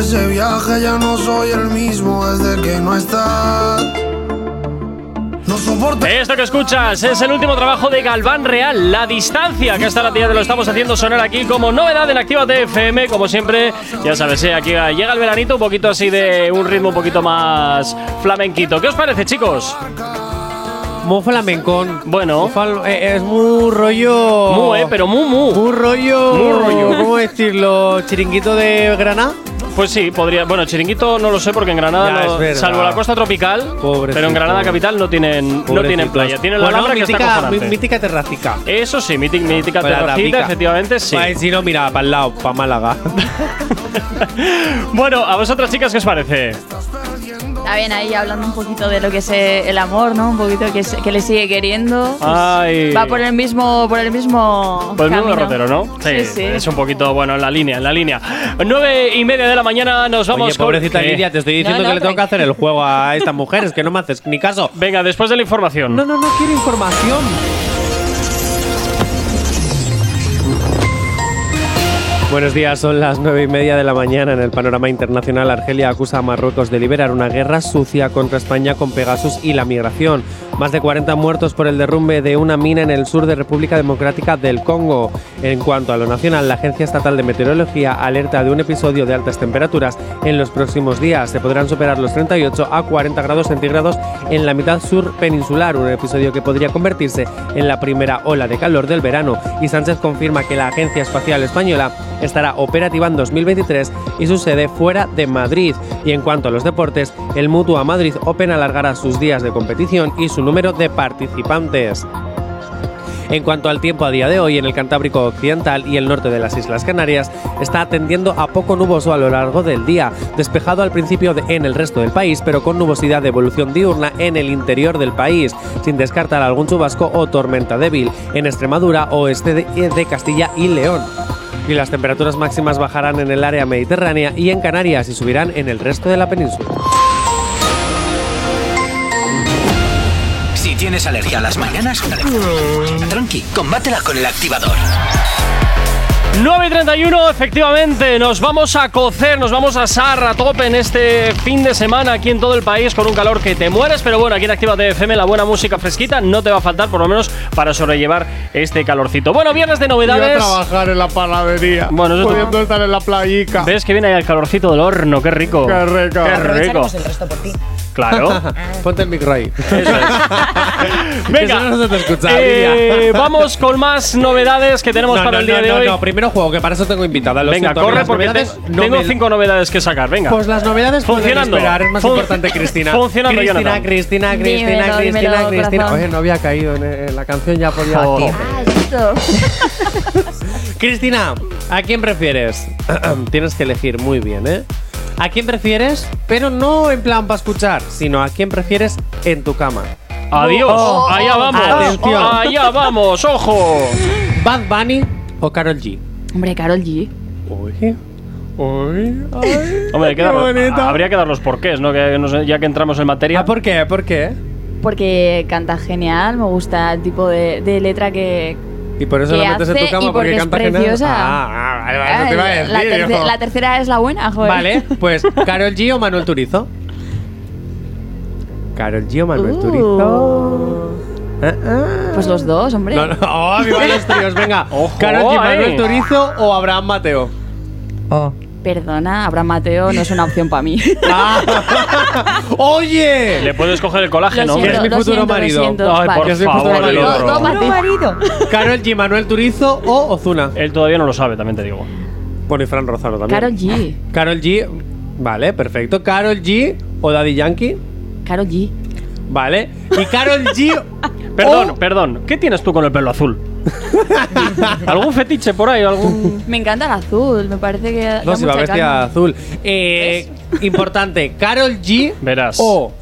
Ese viaje? Ya no soy el mismo desde que no estás. No soporto. Esto que escuchas es el último trabajo de Galván Real, La Distancia, que esta la tía te lo estamos haciendo sonar aquí como novedad en Activa FM, como siempre, ya sabes, eh, aquí llega el veranito un poquito así de un ritmo un poquito más flamenquito. ¿Qué os parece, chicos? Muy flamencón. Bueno. Muy fal- eh, es muy rollo. Mu, eh, pero mu, mu. Muy rollo. Muy rollo. ¿Cómo decirlo? ¿Chiringuito de Granada? Pues sí, podría. Bueno, Chiringuito no lo sé porque en Granada, no- salvo la costa tropical, Pobrecito. pero en Granada capital no tienen, no tienen playa. Tienen la Alhambra que está mítica, mítica terracica. Eso sí, mítica, mítica terracita, efectivamente sí. Ay, si no, mira, para el lado, para Málaga. Bueno, a vosotras chicas, ¿qué os parece? Está bien ahí hablando un poquito de lo que es el amor, ¿no? Un poquito que, le sigue queriendo. Pues Ay. Va por el mismo, por el mismo. Pues mismo camino. derrotero, ¿no? Sí, sí. Es un poquito, bueno, en la línea, en la línea. Nueve y media de la mañana nos vamos Oye, con- pobrecita ¿Qué? Lidia, te estoy diciendo No, no, que le tengo que hacer el juego a estas mujeres, que no me haces ni caso. Venga, después de la información. No, no, no quiero información. Buenos días, son las nueve y media de la mañana. En el panorama internacional, Argelia acusa a Marruecos de liberar una guerra sucia contra España con Pegasus y la migración. Más de 40 muertos por el derrumbe de una mina en el sur de República Democrática del Congo. En cuanto a lo nacional, la Agencia Estatal de Meteorología alerta de un episodio de altas temperaturas en los próximos días. Se podrán superar los 38 a 40 grados centígrados en la mitad sur peninsular, un episodio que podría convertirse en la primera ola de calor del verano. Y Sánchez confirma que la Agencia Espacial Española estará operativa en 2023 y su sede fuera de Madrid. Y en cuanto a los deportes, el Mutua Madrid Open alargará sus días de competición y su número de participantes. En cuanto al tiempo a día de hoy, en el Cantábrico Occidental y el norte de las Islas Canarias está tendiendo a poco nuboso a lo largo del día, despejado al principio de- en el resto del país, pero con nubosidad de evolución diurna en el interior del país, sin descartar algún chubasco o tormenta débil en Extremadura, oeste de, de Castilla y León. Y las temperaturas máximas bajarán en el área mediterránea y en Canarias y subirán en el resto de la península. Tienes alergia a las mañanas, tranqui, combátela con el activador. 9 y 31, efectivamente, nos vamos a cocer, nos vamos a asar a tope en este fin de semana aquí en todo el país con un calor que te mueres, pero bueno, aquí en Activa FM la buena música fresquita no te va a faltar, por lo menos para sobrellevar este calorcito. Bueno, viernes de novedades. trabajar en la panadería. Bueno, eso tú- pudiendo estar en la playica. ¿Ves que viene ahí el calorcito del horno? ¡Qué rico! Qué rico. ¡Qué rico! El resto por ti. Claro. Ponte el micro ahí. Eso es. Venga, Eso no se te escucha, eh, vamos con más novedades que tenemos No, para no, el día no, de hoy. no, primero juego, que para eso tengo invitada. Lo Venga, siento, corre porque te- no tengo me- cinco novedades que sacar. Venga. Pues las novedades pueden Funcionando. esperar, es más Fun- importante Cristina. Funcionando, Cristina, Jonathan. Cristina, Cristina, Dímelo, Cristina, dímelo, Cristina. corazón. Oye, no había caído en, en la canción, ya podía. Joder. Ah, esto. Cristina, ¿a quién prefieres? Tienes que elegir muy bien, ¿eh? ¿A quién prefieres? Pero no en plan para escuchar, sino a quién prefieres en tu cama. Adiós. Oh, allá vamos. Atención. Allá vamos. Ojo. ¿Bad Bunny o Carol G? Hombre, Carol G. Oye. Uy, ay, Hombre, qué dar- habría que dar los porqués, ¿no? Que no sé, ya que entramos en materia. Ah, ¿por qué? ¿Por qué? Porque canta genial, me gusta el tipo de, de letra que. Y por eso la metes en tu cama y porque, es canta genial. preciosa. Ah, ah, vale, vale, eso te iba a Ay, decir. la, terce- yo. la tercera es la buena, joder. Vale, pues Carol G o Manuel Turizo. Carol G o Manuel Uh. Turizo. Ah, ah. Pues los dos, hombre. No, no, oh, viva los tríos, venga. Ojo, Carol G, Manuel eh. Turizo o Abraham Mateo. Perdona, Abraham Mateo no es una opción para mí. Ah. ¡Oye! Le puedes coger el colágeno. Lo Que es mi futuro siento, marido. siento. Ay, Vale. por Que es mi futuro favor, el marido. otro. Marido. Carol G, Manuel Turizo o Ozuna. Él todavía no lo sabe, también te digo. Bueno, y Fran Rozano también. Carol G. Carol G. Vale, perfecto. Carol G o Daddy Yankee. Carol G. Vale. Y Carol G. Perdón, perdón. ¿Qué tienes tú con el pelo azul? ¿Algún fetiche por ahí? ¿Algún.? Me encanta el azul, me parece que. da No, si va mucha vestida calma. azul. Eh, importante, Carol G Verás. o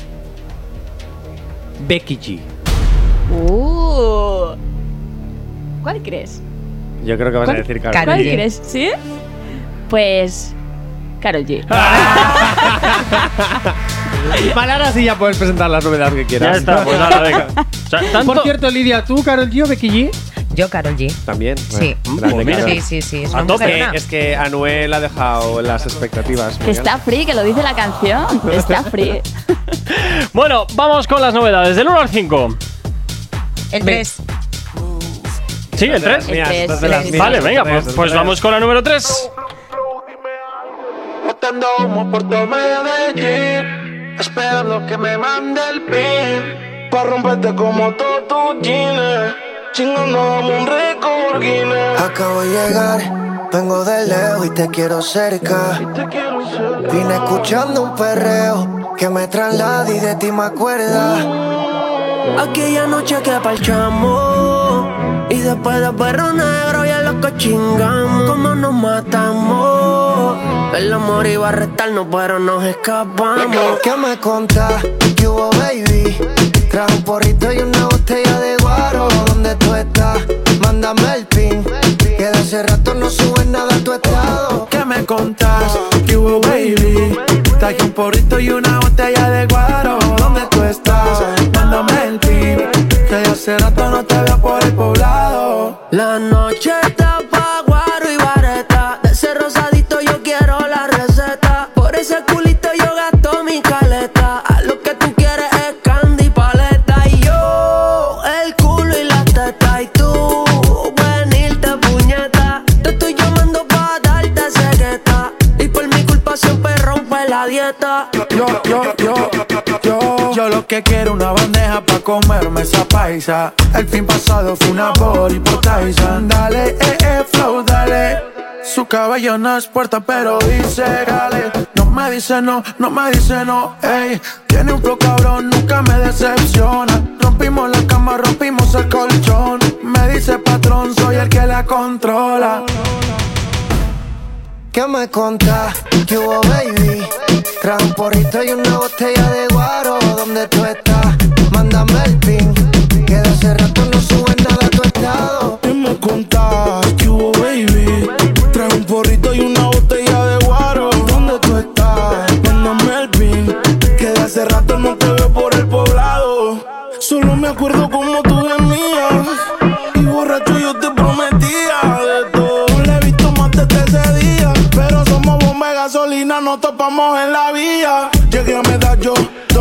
Becky G. Uh. ¿Cuál crees? Yo creo que vas a ¿Cuál? decir Carol Carol ¿Cuál G. crees? ¿Sí? Pues. Carol G. Y para ahora sí ya puedes presentar las novedades que Ya quieras. está, pues nada, venga. O sea, tanto- Por cierto, Lidia, ¿tú, Carol G o Becky G? Yo, Carol G. También. Sí. Bueno, grande, Pues. Sí, sí, sí. Es A tope. Es que Anuel ha dejado las expectativas. Que está free, que lo dice la canción. Está free. Bueno, vamos con las novedades. Del 1 al 5. El 3. ¿Sí, el 3? Las mías, El estas de tres, las el mías. Vale, venga, pues, pues vamos con la número 3. Botando humo por todo Medellín Esperando que me mande el pin Pa' romperte como todo tu jeans Chingando un récord Guinness Acabo de llegar, vengo de lejos y te quiero cerca. Vine escuchando un perreo que me traslada y de ti me acuerda. Aquella noche que parchamos y después de perro negro ya lo que chingamos. Como nos matamos, el amor iba a restarnos pero nos escapamos. ¿Qué me contás? ¿Qué hubo, baby? Trajo un porrito y una botella de guaro. ¿Dónde tú estás? Mándame el pin. Que de hace rato no sube nada a tu estado. ¿Qué me contás? ¿Qué hubo, baby? Traje un porrito y una botella de guaro ¿Dónde tú estás? Mándame el pin Que ya hace rato no te veo por el poblado La noche está pa' guaro y vareta. De ese rosadito yo quiero la receta. Por ese culito Yo, yo, yo, yo. Yo lo que quiero una bandeja pa' comerme esa paisa. El fin pasado fue una body por Tyson. Dale, eh, eh, flow, dale. Su cabello no es puerta pero dice gale No me dice no, no me dice no, ey Tiene un flow cabrón, nunca me decepciona. Rompimos la cama, rompimos el colchón. Me dice patrón, soy el que la controla ¿Qué me contás? ¿Qué hubo, baby? Trajo un porrito y una botella de guaro. ¿Dónde tú estás? Mándame el pin. Que de hace rato no sube nada a tu estado. ¿Qué me contás? ¿Qué hubo, baby? Trae un porrito y una botella de guaro. ¿Dónde tú estás? Mándame el pin. Que de hace rato no te veo por el poblado. Solo me acuerdo como tú gemías. Y borracho yo te prometía nos topamos en la vía. Llegué a medallo.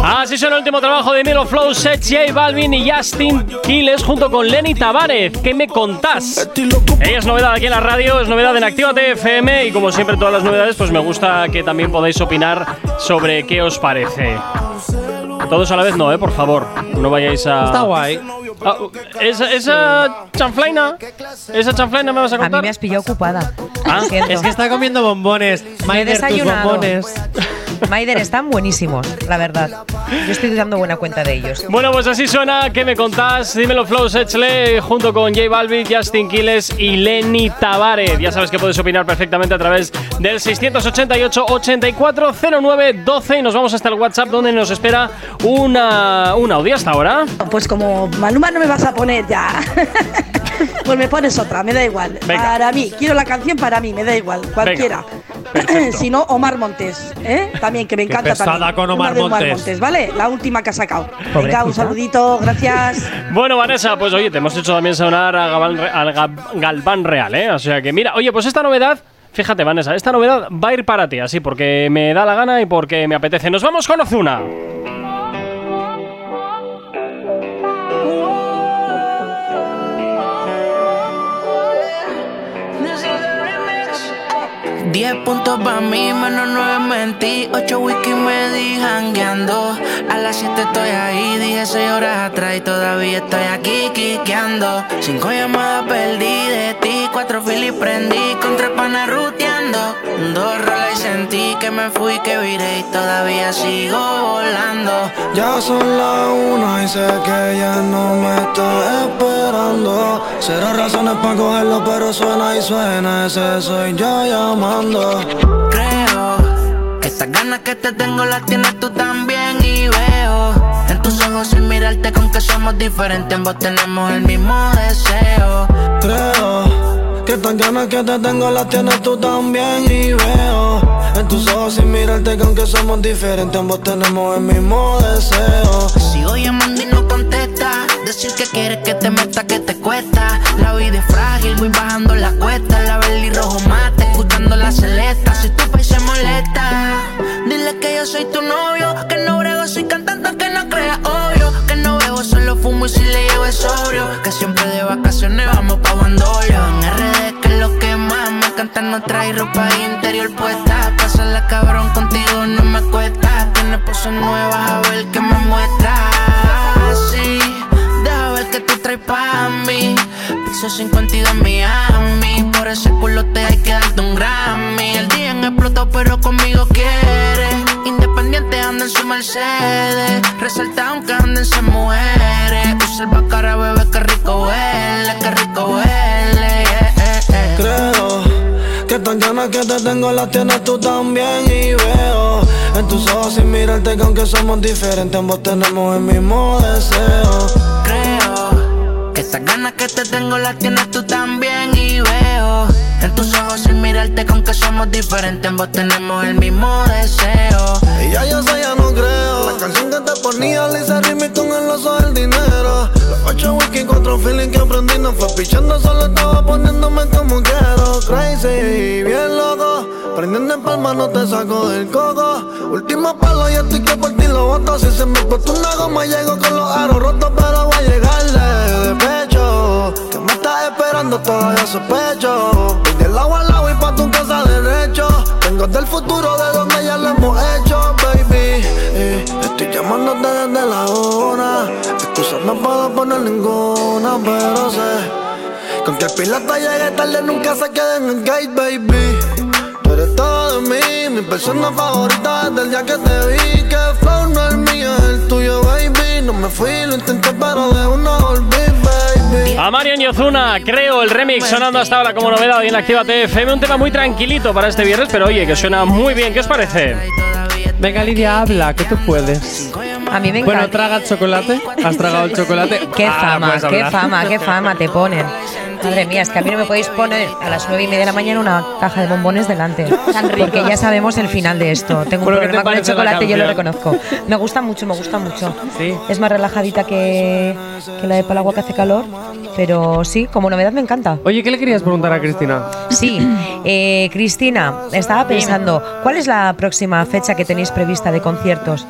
Así suena el último trabajo de Milo Flow, Set J Balvin y Justin Quiles junto con Lenny Tavares. ¿Qué me contás? Ella es novedad aquí en la radio, es novedad en Activa FM y como siempre todas las novedades pues me gusta que también podáis opinar sobre qué os parece. Todos a la vez no, eh, por favor. No vayáis a... Está guay. Ah, esa, esa chanflaina, esa chanflaina me vas a A mí contar. me has pillado ocupada. Ah, Lo siento. Es que está comiendo bombones. he Maider, tus desayunado. bombones. Maider, están buenísimos, la verdad. Yo estoy dando buena cuenta de ellos. Bueno, pues así suena. ¿Qué me contás? Dímelo, Flow Sechle, junto con J Balvin, Justin Quiles y Lenny Tavares. Ya sabes que puedes opinar perfectamente a través del 688-8409-12 y nos vamos hasta el WhatsApp donde nos espera una, un audio hasta ahora. Pues como Maluma no me vas a poner ya. pues me pones otra, me da igual. Venga. Para mí, quiero la canción para mí, me da igual, cualquiera. Si no, Omar Montes, ¿eh? También, que me Qué encanta pesada también. con Omar Montes. ¿vale? La última que ha sacado. Venga, un saludito, gracias. Bueno, Vanessa, pues oye, te hemos hecho también sonar a Galván, al Ga- Galván Real, ¿eh? O sea que mira, oye, pues esta novedad, fíjate, Vanessa, esta novedad va a ir para ti, así porque me da la gana y porque me apetece. Nos vamos con Ozuna. 10 puntos para mí, menos 9 mentí. 8 whisky me di jangueando. A las 7 estoy ahí, dije 6 horas atrás y todavía estoy aquí quiqueando. 5 llamadas perdí de ti, 4 filis prendí, con 3 panas ruteando. Dos rolas y sentí que me fui, que viré y todavía sigo volando. Ya son las una y sé que ya no me está esperando. Cero razones para cogerlo, pero suena y suena. Ese soy yo llamando. Creo que estas ganas que te tengo las tienes tú también y veo en tus ojos sin mirarte con que somos diferentes, ambos tenemos el mismo deseo. Creo que estas ganas que te tengo las tienes tú también y veo en tus ojos sin mirarte que aunque somos diferentes ambos tenemos el mismo deseo. Sigo llamando y no contesta, Decir que quieres que te meta, que te cuesta. La vida es frágil, voy bajando la cuesta. La y rojo mate, la celesta. Si tu país se molesta, dile que yo soy tu novio. Que no brego, soy cantante, que no crea obvio. Que no bebo, solo fumo y si le llevo es sobrio. Que siempre de vacaciones vamos pa' Bandolio. En RD, que es lo que más me encanta, no trae ropa interior puesta. Pásala cabrón, contigo no me cuesta. Tienes poses nuevas, a ver qué me muestras. Sí, deja ver que tú traes pa' mí. Piso 52 en Miami. Pero conmigo quiere. Independiente anda en su Mercedes. Resalta aunque anden se muere. Usa el bacara, bebé, que rico huele, que rico huele. yeah, eh, eh. Creo que tan ganas que te tengo las tienes tú también y veo en tus ojos sin mirarte que aunque somos diferentes ambos tenemos el mismo deseo. Creo que estas ganas que te tengo las tienes tú también y veo en tus ojos sin con que somos diferentes ambos tenemos el mismo deseo. Y ya yo sé, ya no creo. La canción que te ponía, Lisa Rimi con el oso del dinero. Los ocho whisky, cuatro feeling que aprendí. No fue pichando, solo estaba poniéndome como quiero. Crazy, bien loco. Prendiendo en palma, no te saco del coco. Último palo, y estoy que por ti lo boto. Si se me explotó una goma, llego con los aros rotos, pero voy a llegarle de pecho. Que me estás esperando, todavía sospecho. Y del agua al agua y pa' tu casa derecho. Vengo del futuro, de donde ya lo hemos hecho, baby. Eh, estoy llamándote desde la hora. Excusas no puedo poner ninguna, pero sé. Con que el piloto llegue tarde, nunca se quede en el gate, baby. Tú eres todo de mí, mi persona favorita desde el día que te vi. Que flow no es mío, es el tuyo, baby. No me fui, lo intenté, pero de uno volví, baby. A Marian Yozuna, creo el remix sonando hasta ahora como novedad hoy en Activa TFM. Un tema muy tranquilito para este viernes, pero oye, que suena muy bien. ¿Qué os parece? Venga, Lidia, habla, que tú puedes. A mí me Bueno, encanta. traga el chocolate. ¿Has tragado el chocolate? Qué Ah, fama, puedes qué hablar. fama, qué fama te ponen. Madre mía, es que a mí no me podéis poner a las nueve y media de la mañana una caja de bombones delante. Porque ya sabemos el final de esto. Tengo un Bueno, ¿qué te problema con el chocolate, yo lo reconozco. Me gusta mucho, me gusta mucho. Sí. Es más relajadita que, que la de Palagua que hace calor. Pero sí, como novedad me encanta. Oye, ¿qué le querías preguntar a Cristina? Sí, eh, Cristina, estaba pensando, ¿cuál es la próxima fecha que tenéis prevista de conciertos?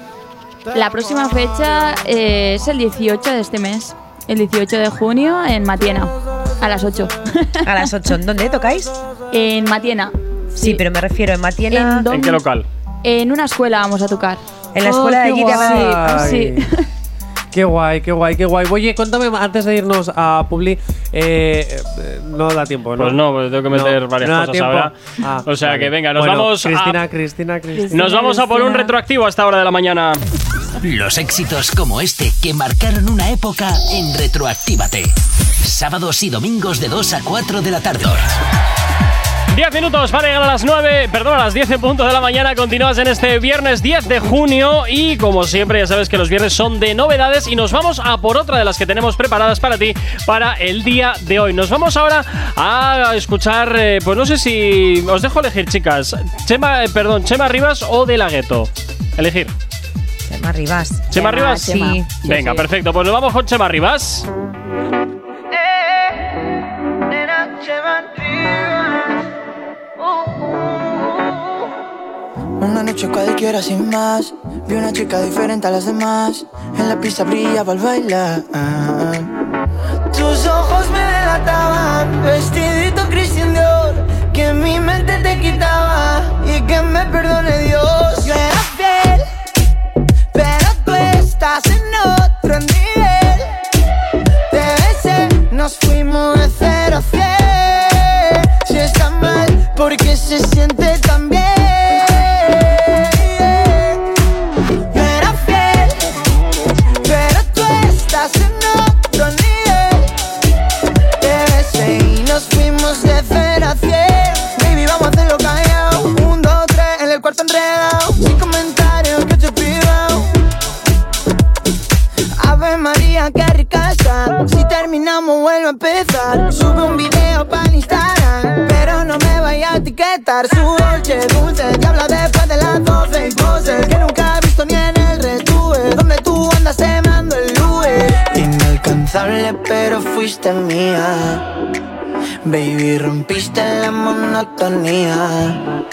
La próxima fecha eh, es el 18 de este mes, el 18 de junio en Matiena, a las 8. A las 8, ¿dónde tocáis? En Matiena. Sí, pero me refiero en Matiena. ¿En? ¿En qué local? En una escuela vamos a tocar. En la escuela de qué allí de. Sí. Qué guay, qué guay, qué guay. Oye, cuéntame antes de irnos a Publi. eh, eh, no da tiempo, ¿no? Pues no, pues tengo que meter No, varias no cosas ahora. Ah, o sea vale. que venga, nos Bueno, vamos Cristina, a, Cristina, Cristina. nos vamos a por un retroactivo a esta hora de la mañana. Los éxitos como este que marcaron una época en Retroactívate. Sábados y domingos de 2 a 4 de la tarde. 10 minutos para llegar a las 9, perdón, a las 10 en punto de la mañana. Continúas en este viernes 10 de junio y como siempre ya sabes que los viernes son de novedades y nos vamos a por otra de las que tenemos preparadas para ti para el día de hoy. Nos vamos ahora a escuchar, eh, pues no sé si os dejo elegir chicas, Chema, eh, perdón, Chema Rivas o De La Ghetto. Elegir. Chema Rivas. Chema Rivas. Sí. Venga, perfecto, pues nos vamos con Chema Rivas. Una noche cualquiera sin más. Vi una chica diferente a las demás. En la pista brillaba al bailar. Tus ojos me delataban Vestidito Christian Dior Que mi mente te quitaba Y que me perdone Dios mía. Baby, rompiste la monotonía.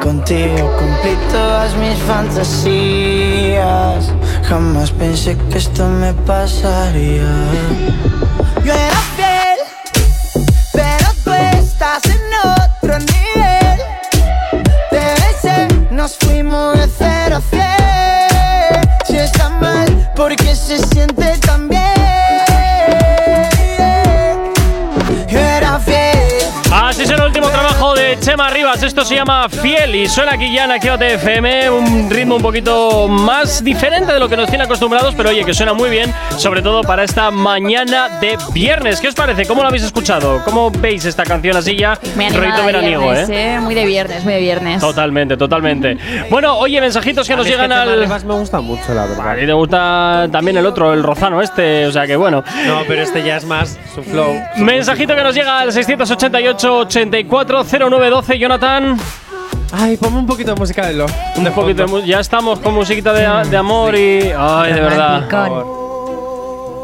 Contigo cumplí todas mis fantasías. Jamás pensé que esto me pasaría. Chema Rivas. Esto se llama Fiel y suena aquí ya en Actívate FM. Un ritmo un poquito más diferente de lo que nos tiene acostumbrados, pero oye, que suena muy bien, sobre todo para esta mañana de viernes. ¿Qué os parece? ¿Cómo lo habéis escuchado? ¿Cómo veis esta canción así ya? De veraniego, viernes, ¿eh? ¿eh? Muy de viernes, muy de viernes. Totalmente, totalmente. Bueno, oye, mensajitos que A nos es llegan que Chema al. Rivas me gusta mucho, la verdad. A ti te gusta también el otro, el rozano este, o sea que bueno. No, pero este ya es más su flow. Mensajito que nos llega al 688-840912, Jonathan. Ay, ponme un poquito de música de lo. Un poquito de ya estamos con musiquita de, de amor y. Ay, de verdad.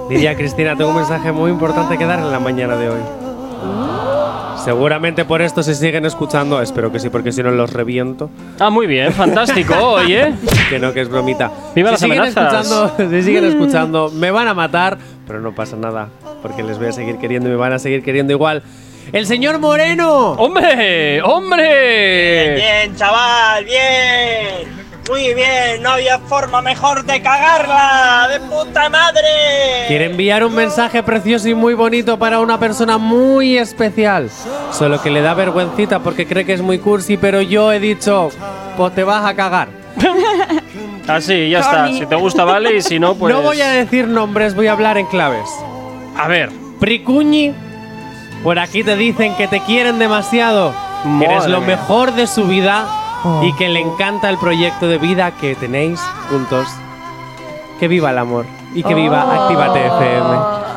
Diría Cristina, tengo un mensaje muy importante que dar en la mañana de hoy. Seguramente por esto se siguen escuchando, espero que sí, porque si no los reviento. Ah, muy bien, fantástico, oye. Que no, que es bromita. Viva si las siguen amenazas. escuchando, si siguen escuchando, me van a matar, pero no pasa nada, porque les voy a seguir queriendo y me van a seguir queriendo igual. ¡El señor Moreno! ¡Hombre! ¡Hombre! Bien, chaval, bien. Muy bien, no había forma mejor de cagarla. ¡De puta madre! Quiere enviar un mensaje precioso y muy bonito para una persona muy especial. Solo que le da vergüencita porque cree que es muy cursi, pero yo he dicho, pues te vas a cagar. Así, ya está. Si te gusta, vale, y si no, pues. No voy a decir nombres, voy a hablar en claves. A ver. Pricuñi, por aquí te dicen que te quieren demasiado, que eres lo mía. mejor de su vida y que le encanta el proyecto de vida que tenéis juntos. Que viva el amor y que viva Actívate FM.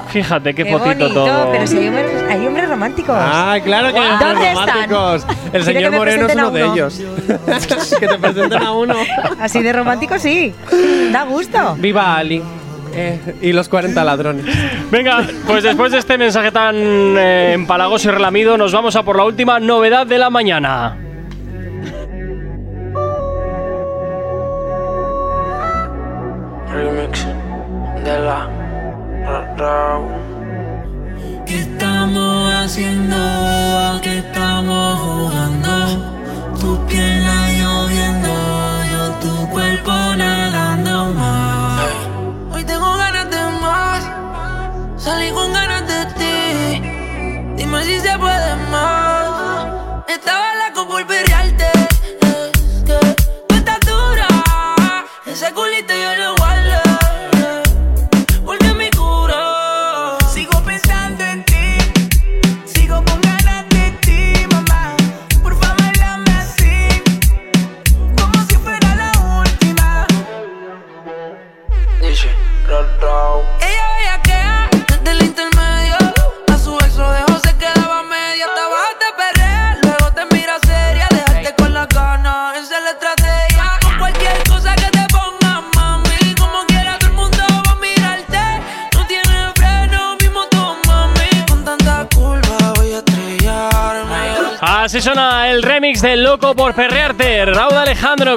Fíjate qué, Qué fotito bonito, todo. pero si hay hombres, hay hombres románticos. Ah, claro que hay hombres ¿Dónde románticos. están? El señor Moreno es a uno de uno. ellos. que te presenten a uno. Así de romántico, sí. Da gusto. Viva Ali. Eh, y los 40 ladrones. Venga, pues después de este mensaje tan eh, empalagoso y relamido, nos vamos a por la última novedad de la mañana. Remix de la. ¿Qué estamos haciendo? ¿A qué estamos jugando? Tu pierna lloviendo, yo tu cuerpo nadando más. Hoy tengo ganas de más. Salí con ganas de ti. Dime si se puede más.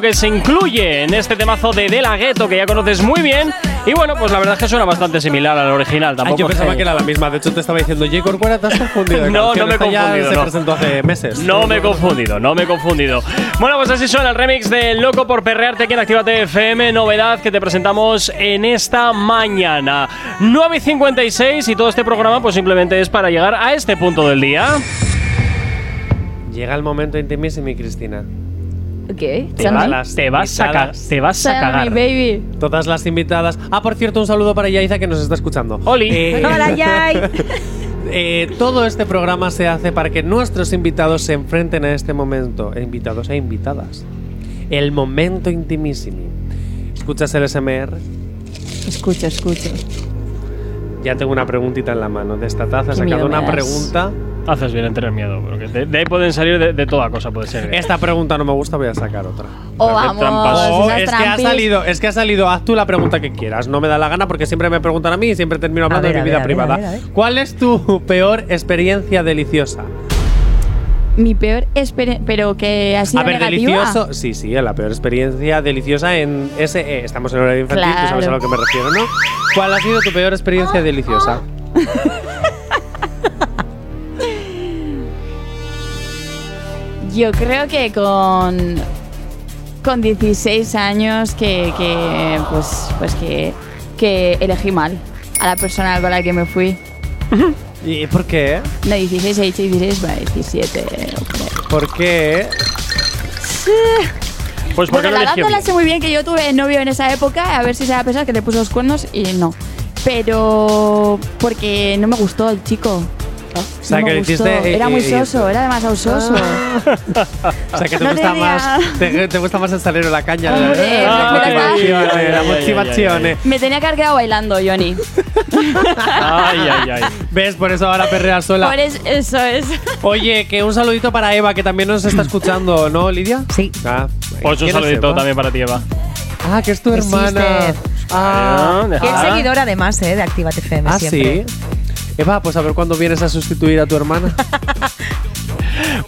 Que se incluye en este temazo de De La Ghetto, que ya conoces muy bien. Y bueno, pues la verdad es que suena bastante similar al original. Ay, Tampoco yo pensaba que era la misma. De hecho, te estaba diciendo, J. Corcuera, te has confundido. No, no me he confundido, Se no. presentó hace meses. No me he confundido, no me he confundido. Bueno, pues así suena el remix de Loco por Perrearte aquí en Actívate FM, novedad que te presentamos en esta mañana. 9.56 y todo este programa pues simplemente es para llegar a este punto del día. Llega el momento intimísimo, Cristina. ¿Qué? Te, va- te vas a, ca- te vas a cagar. baby. Todas las invitadas. Ah, por cierto, un saludo para Yaiza que nos está escuchando. Oli. Eh, Hola, Yay. eh, todo este programa se hace para que nuestros invitados se enfrenten a este momento. E invitados e invitadas. El momento intimísimo. ¿Escuchas el SMR? Escucha, escucha. Ya tengo una preguntita en la mano. De esta taza he sacado una pregunta. Haces bien en tener miedo, porque de, de ahí pueden salir de, de toda cosa, puede ser. Esta pregunta no me gusta, voy a sacar otra. Oh, vamos. Oh, es que ha salido, es que ha salido, haz tú la pregunta que quieras. No me da la gana porque siempre me preguntan a mí y siempre termino hablando ver, de mi vida ver, privada. a ver, a ver. ¿Cuál es tu peor experiencia deliciosa? Mi peor experiencia. Pero que ha sido a ver, negativa. delicioso. Sí, sí, la peor experiencia deliciosa en SE. Estamos en horario infantil, tú sabes a Claro. lo que me refiero, ¿no? ¿Cuál ha sido tu peor experiencia deliciosa? Yo creo que con. Con 16 años que. que pues, pues que. Que elegí mal a la persona con la que me fui. ¿Y por qué? No, 16, he dicho 16, bueno, 17. ok. ¿Por qué? Pues porque Bueno, la data la sé muy bien que yo tuve novio en esa época, a ver si se va a pensar que te puso los cuernos y no. Pero porque no me gustó el chico. O sea, No que me gustó. hiciste. Era eh, muy eh, soso, era demasiado soso. O sea, que te No gusta tenía- más. Te, te gusta más el salero la caña. La- motivazione. Me tenía que haber quedado bailando, Johnny. Ay, ay, ay. ¿Ves? Por eso ahora perreas sola. Por es- eso es. Oye, que un saludito para Eva, que también nos está escuchando, ¿no, Lidia? Sí. Ah, Pues un ¿quién es saludito Eva? también para ti, Eva. Ah, que es tu hermana. sister. Ah, Que es seguidora además, ¿eh? De Actívate FM ah, siempre. sí. Eva, pues a ver cuándo vienes a sustituir a tu hermana.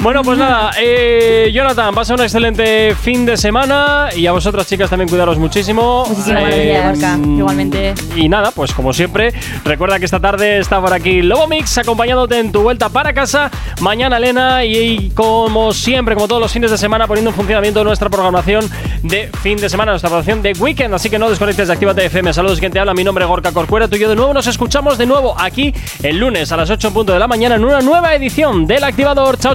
Bueno, pues nada, eh, Jonathan, pasa un excelente fin de semana y a vosotras chicas también cuidaros muchísimo. Muchísimas Eh, gracias. mm, Igualmente. Y nada, pues como siempre, recuerda que esta tarde está por aquí Lobo Mix acompañándote en tu vuelta para casa. Mañana Elena y, y como siempre, como todos los fines de semana, poniendo en funcionamiento nuestra programación de fin de semana, nuestra programación de weekend. Así que no desconectes de Actívate FM. Saludos, quien te habla. Mi nombre es Gorka Corcuera. Tú y yo de nuevo nos escuchamos de nuevo aquí el lunes a las 8 en punto de la mañana en una nueva edición del Activador. Chao,